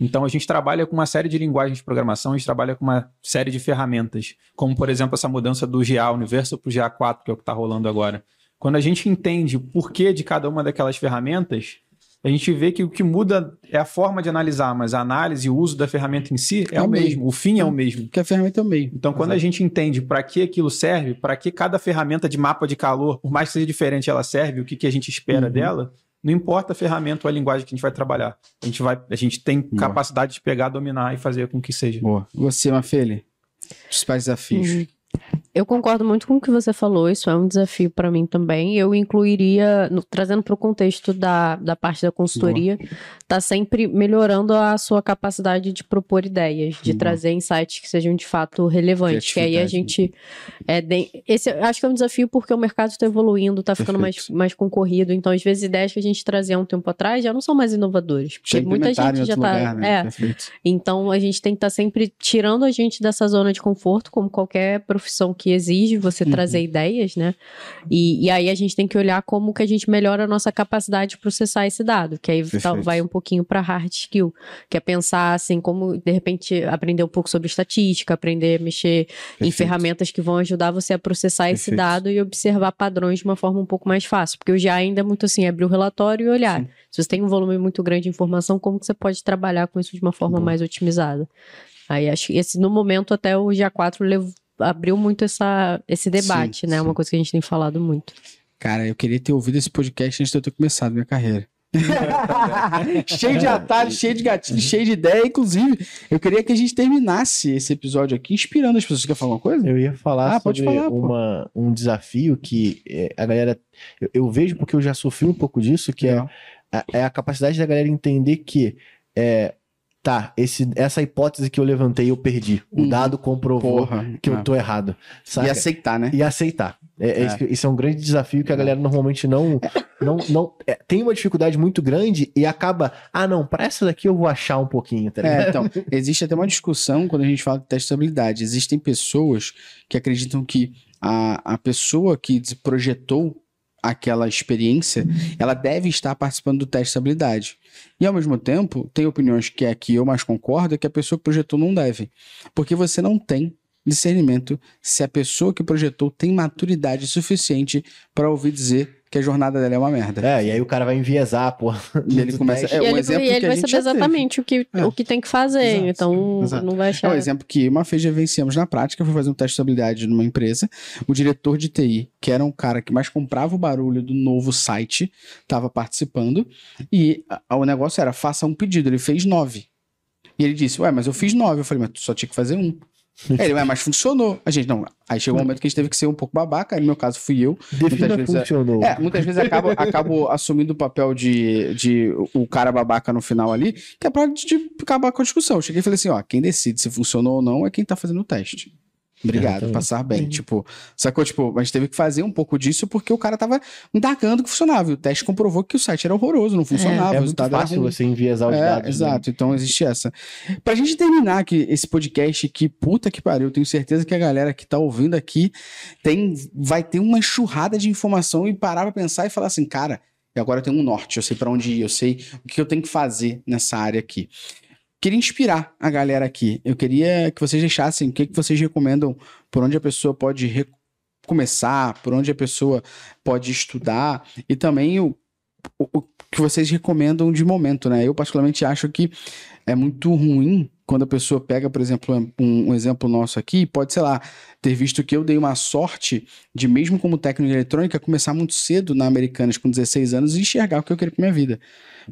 Então a gente trabalha com uma série de linguagens de programação, a gente trabalha com uma série de ferramentas, como por exemplo essa mudança do GA Universal para o GA4, que é o que está rolando agora. Quando a gente entende o porquê de cada uma daquelas ferramentas, a gente vê que o que muda é a forma de analisar, mas a análise e o uso da ferramenta em si é, É o mesmo. mesmo, o fim é o mesmo. Porque a ferramenta é o meio. Então, quando a gente entende para que aquilo serve, para que cada ferramenta de mapa de calor, por mais que seja diferente, ela serve, o que, que a gente espera Uhum. dela, não importa a ferramenta ou a linguagem que a gente vai trabalhar. A gente, vai, a gente tem Boa. capacidade de pegar, dominar e fazer com que seja. Boa. Você, Mafele? Os principais desafios. Uhum. Eu concordo muito com o que você falou, isso é um desafio para mim também. Eu incluiria, no, trazendo para o contexto da, da parte da consultoria, tá sempre melhorando a sua capacidade de propor ideias, de Boa. trazer insights que sejam de fato relevantes. Que aí a Criatividade, gente. É, de- esse, acho que é um desafio porque o mercado está evoluindo, está ficando mais, mais concorrido. Então, às vezes, ideias que a gente trazia há um tempo atrás já não são mais inovadoras. Porque muita gente já está. né? É, então a gente tem que estar sempre tirando a gente dessa zona de conforto, como qualquer profissão que exige você Uhum. trazer ideias, né? E, e aí a gente tem que olhar como que a gente melhora a nossa capacidade de processar esse dado, que aí Perfeito. vai um pouquinho para hard skill, que é pensar assim, como de repente aprender um pouco sobre estatística, aprender a mexer em Perfeito. ferramentas que vão ajudar você a processar esse Perfeito. dado e observar padrões de uma forma um pouco mais fácil, porque o GA ainda é muito assim, abrir o relatório e olhar. Sim. Se você tem um volume muito grande de informação, como que você pode trabalhar com isso de uma forma Boa. mais otimizada? Aí acho que esse no momento até o GA4 lev- abriu muito essa, esse debate, Sim, né? É sim. uma coisa que a gente tem falado muito. Cara, eu queria ter ouvido esse podcast antes de eu ter começado minha carreira. cheio de atalhos, cheio de gatilhos, cheio de ideia. Inclusive, eu queria que a gente terminasse esse episódio aqui inspirando as pessoas. Você quer falar uma coisa? Eu ia falar Ah, pode sobre falar, uma, um desafio que é, a galera. Eu, eu vejo porque eu já sofri um pouco disso, que é Legal. a, é a capacidade da galera entender que é, tá, esse, essa hipótese que eu levantei eu perdi. O Uhum. dado comprovou Porra. que eu tô errado. E Saca? aceitar, né? E aceitar. É, é É. Isso, que- isso é um grande desafio que a galera normalmente não. não, não é, tem uma dificuldade muito grande e acaba. Ah, não, pra essa daqui eu vou achar um pouquinho, tá ligado? É, então, existe até uma discussão quando a gente fala de teste de estabilidade. Existem pessoas que acreditam que a, a pessoa que projetou aquela experiência, ela deve estar participando do teste de estabilidade. E ao mesmo tempo, tem opiniões que é que eu mais concordo, é que a pessoa que projetou não deve. Porque você não tem discernimento se a pessoa que projetou tem maturidade suficiente para ouvir dizer que a jornada dela é uma merda. É, e aí o cara vai enviesar, pô. E ele começa. É, e um ele, exemplo e ele que a vai gente saber teve. exatamente o que, É. o que tem que fazer, Exato, então exato. não vai É achar. um exemplo que uma vez já vencemos na prática, foi fazer um teste de estabilidade numa empresa. O diretor de TI, que era um cara que mais comprava o barulho do novo site, estava participando. E a- o negócio era, faça um pedido. Ele fez nove. E ele disse, ué, mas eu fiz nove. Eu falei, mas tu só tinha que fazer um. Ele, ué, mas funcionou. A gente, não. Aí chegou um momento que a gente teve que ser um pouco babaca. aí No meu caso, fui eu. Defina Muitas vezes é- funcionou. É, muitas vezes acabo, acabo assumindo o papel de, de o cara babaca no final ali, que é pra de, de acabar com a discussão. Eu cheguei e falei assim, ó, quem decide se funcionou ou não é quem tá fazendo o teste. Obrigado, Exatamente. passar bem. Uhum. Tipo, sacou? Tipo, a gente teve que fazer um pouco disso porque o cara tava indagando que funcionava. E o teste comprovou que o site era horroroso, não funcionava. É o muito fácil ruim. você enviesar os É, dados. né? exato. Então existe essa. Pra gente terminar aqui esse podcast, que puta que pariu, tenho certeza que a galera que tá ouvindo aqui tem, vai ter uma enxurrada de informação e parar pra pensar e falar assim, cara, e agora eu tenho um norte, eu sei pra onde ir, eu sei o que eu tenho que fazer nessa área aqui. Queria inspirar a galera aqui. Eu queria que vocês deixassem o que, que vocês recomendam por onde a pessoa pode começar, por onde a pessoa pode estudar e também o, o, o que vocês recomendam de momento, né? Eu particularmente acho que é muito ruim quando a pessoa pega, por exemplo, um, um exemplo nosso aqui, pode, sei lá, ter visto que eu dei uma sorte de, mesmo como técnico de eletrônica, começar muito cedo na Americanas com 16 anos e enxergar o que eu queria pra minha vida.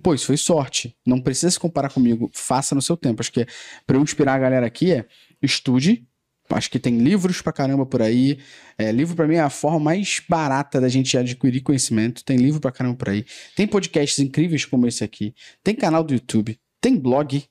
Pô, isso foi sorte. Não precisa se comparar comigo. Faça no seu tempo. Acho que é, pra eu inspirar a galera aqui é estude. Acho que tem livros pra caramba por aí. É, livro pra mim é a forma mais barata da gente adquirir conhecimento. Tem livro pra caramba por aí. Tem podcasts incríveis como esse aqui. Tem canal do YouTube. Tem blog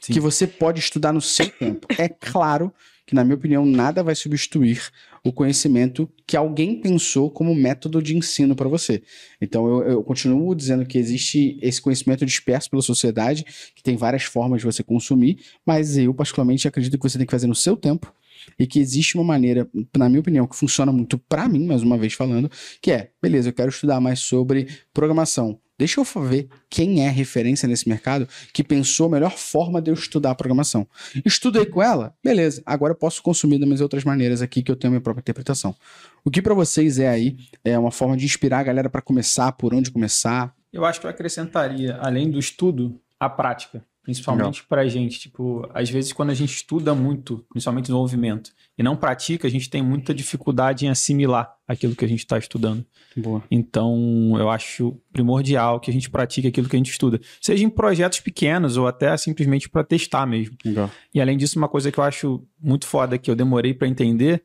Sim. que você pode estudar no seu tempo. É claro que, na minha opinião, nada vai substituir o conhecimento que alguém pensou como método de ensino para você. Então, eu, eu continuo dizendo que existe esse conhecimento disperso pela sociedade, que tem várias formas de você consumir, mas eu, particularmente, acredito que você tem que fazer no seu tempo e que existe uma maneira, na minha opinião, que funciona muito para mim, mais uma vez falando, que é, beleza, eu quero estudar mais sobre programação. Deixa eu ver quem é referência nesse mercado que pensou a melhor forma de eu estudar programação. Estudei com ela? Beleza. Agora eu posso consumir das minhas outras maneiras aqui que eu tenho a minha própria interpretação. O que para vocês é aí é uma forma de inspirar a galera para começar, por onde começar? Eu acho que eu acrescentaria, além do estudo, a prática. Principalmente pra gente. Tipo, às vezes quando a gente estuda muito, principalmente no movimento, e não pratica, a gente tem muita dificuldade em assimilar aquilo que a gente está estudando. Boa. Então, eu acho primordial que a gente pratique aquilo que a gente estuda. Seja em projetos pequenos ou até simplesmente para testar mesmo. Legal. E além disso, uma coisa que eu acho muito foda que eu demorei para entender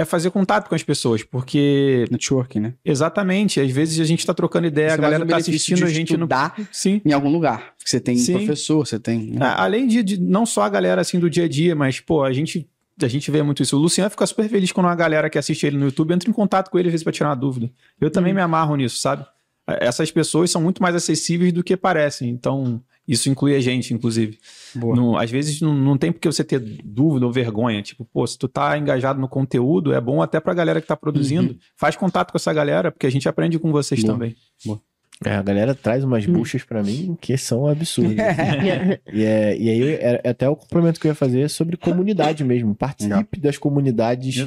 é fazer contato com as pessoas, porque Networking, né? exatamente, às vezes a gente tá trocando ideia, Isso a galera um tá benefício assistindo, a gente não. Sim. em algum lugar. Você tem Sim. professor, você tem. né? Além de, de- não só a galera assim do dia a dia, mas, pô, a gente, a gente vê muito isso. O Luciano fica super feliz quando uma galera que assiste ele no YouTube entra em contato com ele às vezes pra tirar uma dúvida. Eu também me amarro nisso, sabe? Essas pessoas são muito mais acessíveis do que parecem. Então, isso inclui a gente, inclusive. Boa. Não- às vezes não, não tem porque você ter dúvida ou vergonha. Tipo, pô, se tu tá engajado no conteúdo, é bom até pra galera que tá produzindo. Faz contato com essa galera, porque a gente aprende com vocês Boa. também. É, a galera traz umas buchas pra mim que são absurdas. E, é, e aí, é, é até o complemento que eu ia fazer sobre comunidade mesmo. Participe das comunidades,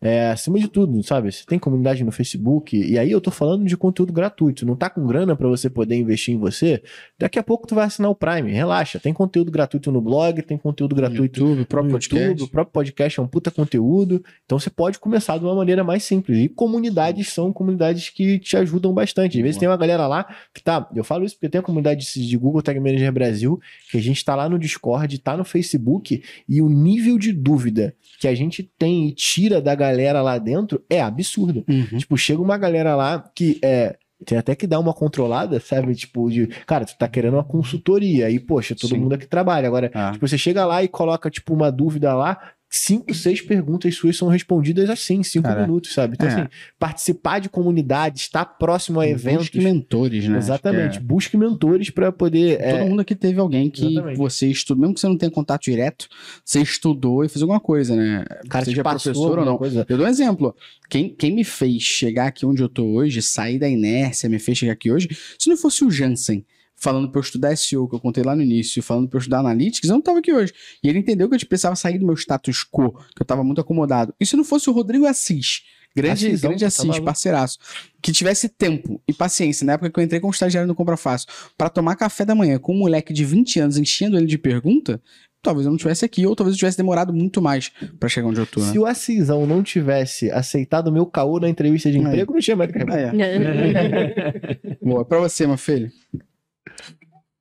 é, acima de tudo, sabe? Você tem comunidade no Facebook, e aí eu tô falando de conteúdo gratuito. Não tá com grana pra você poder investir em você? Daqui a pouco tu vai assinar o Prime. Relaxa, tem conteúdo gratuito no blog, tem conteúdo gratuito YouTube, o próprio no podcast. YouTube, o próprio podcast é um puta conteúdo. Então você pode começar de uma maneira mais simples. E comunidades são comunidades que te ajudam bastante. Às vezes Boa. tem uma galera lá que tá. Eu falo isso porque tem a comunidade de Google Tag Manager Brasil, que a gente tá lá no Discord, tá no Facebook, e o nível de dúvida que a gente tem e tira da galera lá dentro é absurdo. Uhum. Tipo, chega uma galera lá que é. Tem até que dar uma controlada, sabe? Tipo, de. Cara, tu tá querendo uma consultoria. Aí, poxa, todo Sim. mundo aqui trabalha. Agora, Ah. Tipo, você chega lá e coloca, tipo, uma dúvida lá, cinco, seis perguntas suas são respondidas assim, em cinco Cara, minutos, sabe? Então, é. assim, participar de comunidade, estar próximo a eventos. Busque mentores, né? Exatamente. Que Busque mentores para poder. é- é, Todo mundo aqui teve alguém que Exatamente. você estudou, mesmo que você não tenha contato direto, você estudou e fez alguma coisa, né? cara, Seja passou professor ou não. Coisa. Eu dou um exemplo. Quem, quem me fez chegar aqui onde eu tô hoje, sair da inércia, me fez chegar aqui hoje, se não fosse o Jansen falando pra eu estudar SEO, que eu contei lá no início, falando pra eu estudar Analytics, eu não tava aqui hoje. E ele entendeu que eu precisava sair do meu status quo, que eu tava muito acomodado. E se não fosse o Rodrigo Assis, grande, Assisão, grande tá Assis, maluco. parceiraço, que tivesse tempo e paciência, na época que eu entrei como estagiário no Compra Fácil, pra tomar café da manhã com um moleque de 20 anos, enchendo ele de pergunta, talvez eu não estivesse aqui, ou talvez eu tivesse demorado muito mais pra chegar onde eu tô, né? Se o Assisão não tivesse aceitado o meu caô na entrevista de Aí. emprego, não tinha mais o que reclamar. é. Boa. Pra você, meu filho.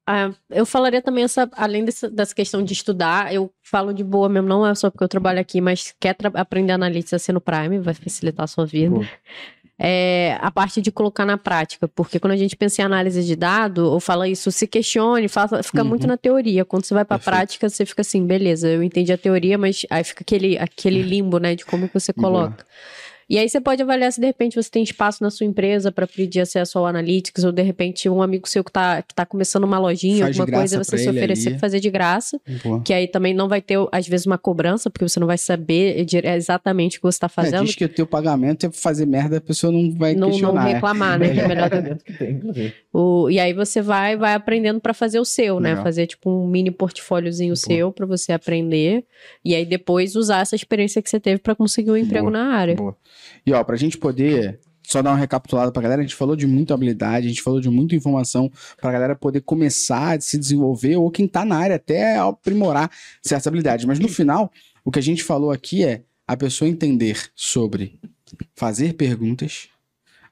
Ah, eu falaria também essa, além dessa, dessa questão de estudar, eu falo de boa mesmo, não é só porque eu trabalho aqui, mas quer aprender analytics assim no Prime, vai facilitar a sua vida. É, a parte de colocar na prática, porque quando a gente pensa em análise de dado, ou fala isso, se questione, fala- fica Uhum. muito na teoria. Quando você vai pra Perfeito. prática, você fica assim, beleza, eu entendi a teoria, mas aí fica aquele, aquele limbo, né, de como que você Boa. E aí você pode avaliar se de repente você tem espaço na sua empresa para pedir acesso ao Analytics, ou de repente um amigo seu que tá, que tá começando uma lojinha, Faz alguma coisa, você se oferecer ali. pra fazer de graça. Boa. Que aí também não vai ter, às vezes, uma cobrança, porque você não vai saber dire- exatamente o que você tá É, fazendo. diz que o teu pagamento é fazer merda, a pessoa não vai não, não questionar. é. reclamar, né? Que é melhor do- que tem, o, e aí você vai vai aprendendo para fazer o seu, né? Legal. Fazer tipo um mini portfóliozinho Boa. seu para você aprender e aí depois usar essa experiência que você teve para conseguir um emprego Boa. na área. Boa. E ó, pra gente poder só dar uma recapitulada pra galera, a gente falou de muita habilidade, a gente falou de muita informação pra galera poder começar a se desenvolver ou quem tá na área até aprimorar certas habilidades. Mas no final, o que a gente falou aqui é a pessoa entender sobre fazer perguntas,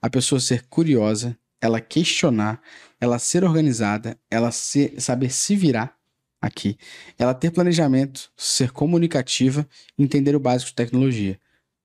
a pessoa ser curiosa, ela questionar, ela ser organizada, ela ser, saber se virar aqui, ela ter planejamento, ser comunicativa, entender o básico de tecnologia.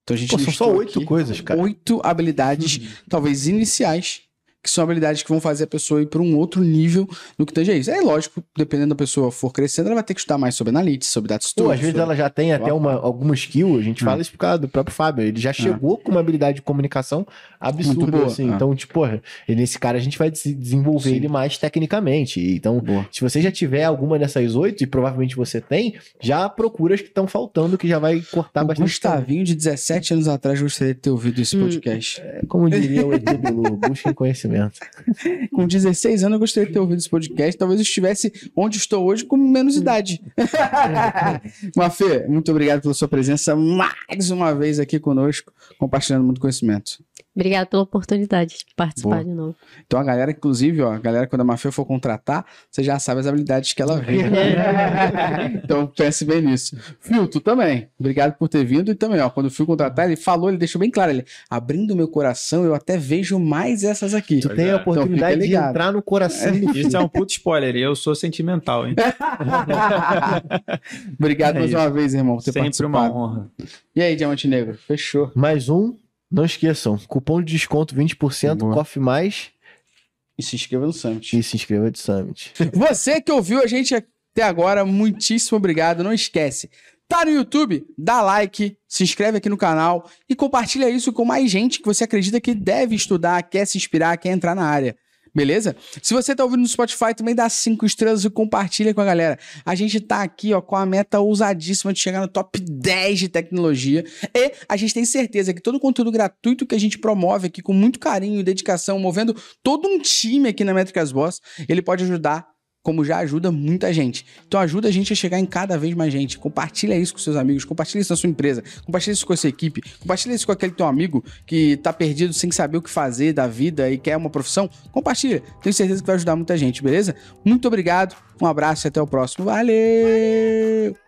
Então a gente Pô, são só oito coisas, cara. oito habilidades, talvez iniciais, que são habilidades que vão fazer a pessoa ir para um outro nível no que tange a isso. É lógico, dependendo da pessoa for crescendo, ela vai ter que estudar mais sobre analytics, sobre data Pô, às vezes ela já tem até uma, alguma skill, a gente Ah. fala isso por causa do próprio Fábio. Ele já chegou com uma habilidade de comunicação absurda, assim. ah. Então, tipo, porra, nesse cara a gente vai des- desenvolver ele mais tecnicamente. Então, se você já tiver alguma dessas oito, e provavelmente você tem, já procura as que estão faltando, que já vai cortar o bastante. Gustavinho, de 17 anos atrás, gostaria de ter ouvido esse Hum. podcast. tempo. Como diria o Edu Bilu, busquem conhecimento. Com 16 anos, eu gostaria de ter ouvido esse podcast. Talvez eu estivesse onde estou hoje com menos idade. Mafê, muito obrigado pela sua presença mais uma vez aqui conosco, compartilhando muito conhecimento. Obrigada pela oportunidade de participar Boa. de novo. Então a galera, inclusive, ó, a galera quando a Mafia for contratar, você já sabe as habilidades que ela vem. então pense bem nisso. Fio, tu também. Obrigado por ter vindo e também, ó, quando o Fio contratar, ele falou, ele deixou bem claro, ele abrindo meu coração, eu até vejo mais essas aqui. Tu tem é. a oportunidade Então, de entrar no coração do Isso é um puto spoiler. E eu sou sentimental, hein? Obrigado É mais isso. uma vez, irmão, por ter Sempre uma participado. honra. E aí, Diamante Negro? Fechou. Mais um, não esqueçam, cupom de desconto 20%, Boa. Coffee Mais E se inscreva no Summit. e se inscreva de Summit. Você que ouviu a gente até agora, muitíssimo obrigado. Não esquece, tá no YouTube? Dá like, se inscreve aqui no canal e compartilha isso com mais gente que você acredita que deve estudar, quer se inspirar, quer entrar na área. Beleza? Se você tá ouvindo no Spotify, também dá cinco estrelas e compartilha com a galera. A gente tá aqui, ó, com a meta ousadíssima de chegar no top 10 de tecnologia. E a gente tem certeza que todo o conteúdo gratuito que a gente promove aqui com muito carinho e dedicação, movendo todo um time aqui na Métricas Boss, ele pode ajudar como já ajuda muita gente. Então ajuda a gente a chegar em cada vez mais gente. Compartilha isso com seus amigos, compartilha isso na sua empresa, compartilha isso com a sua equipe, compartilha isso com aquele teu amigo que tá perdido sem saber o que fazer da vida e quer uma profissão. Compartilha. Tenho certeza que vai ajudar muita gente, beleza? Muito obrigado, um abraço e até o próximo. Valeu!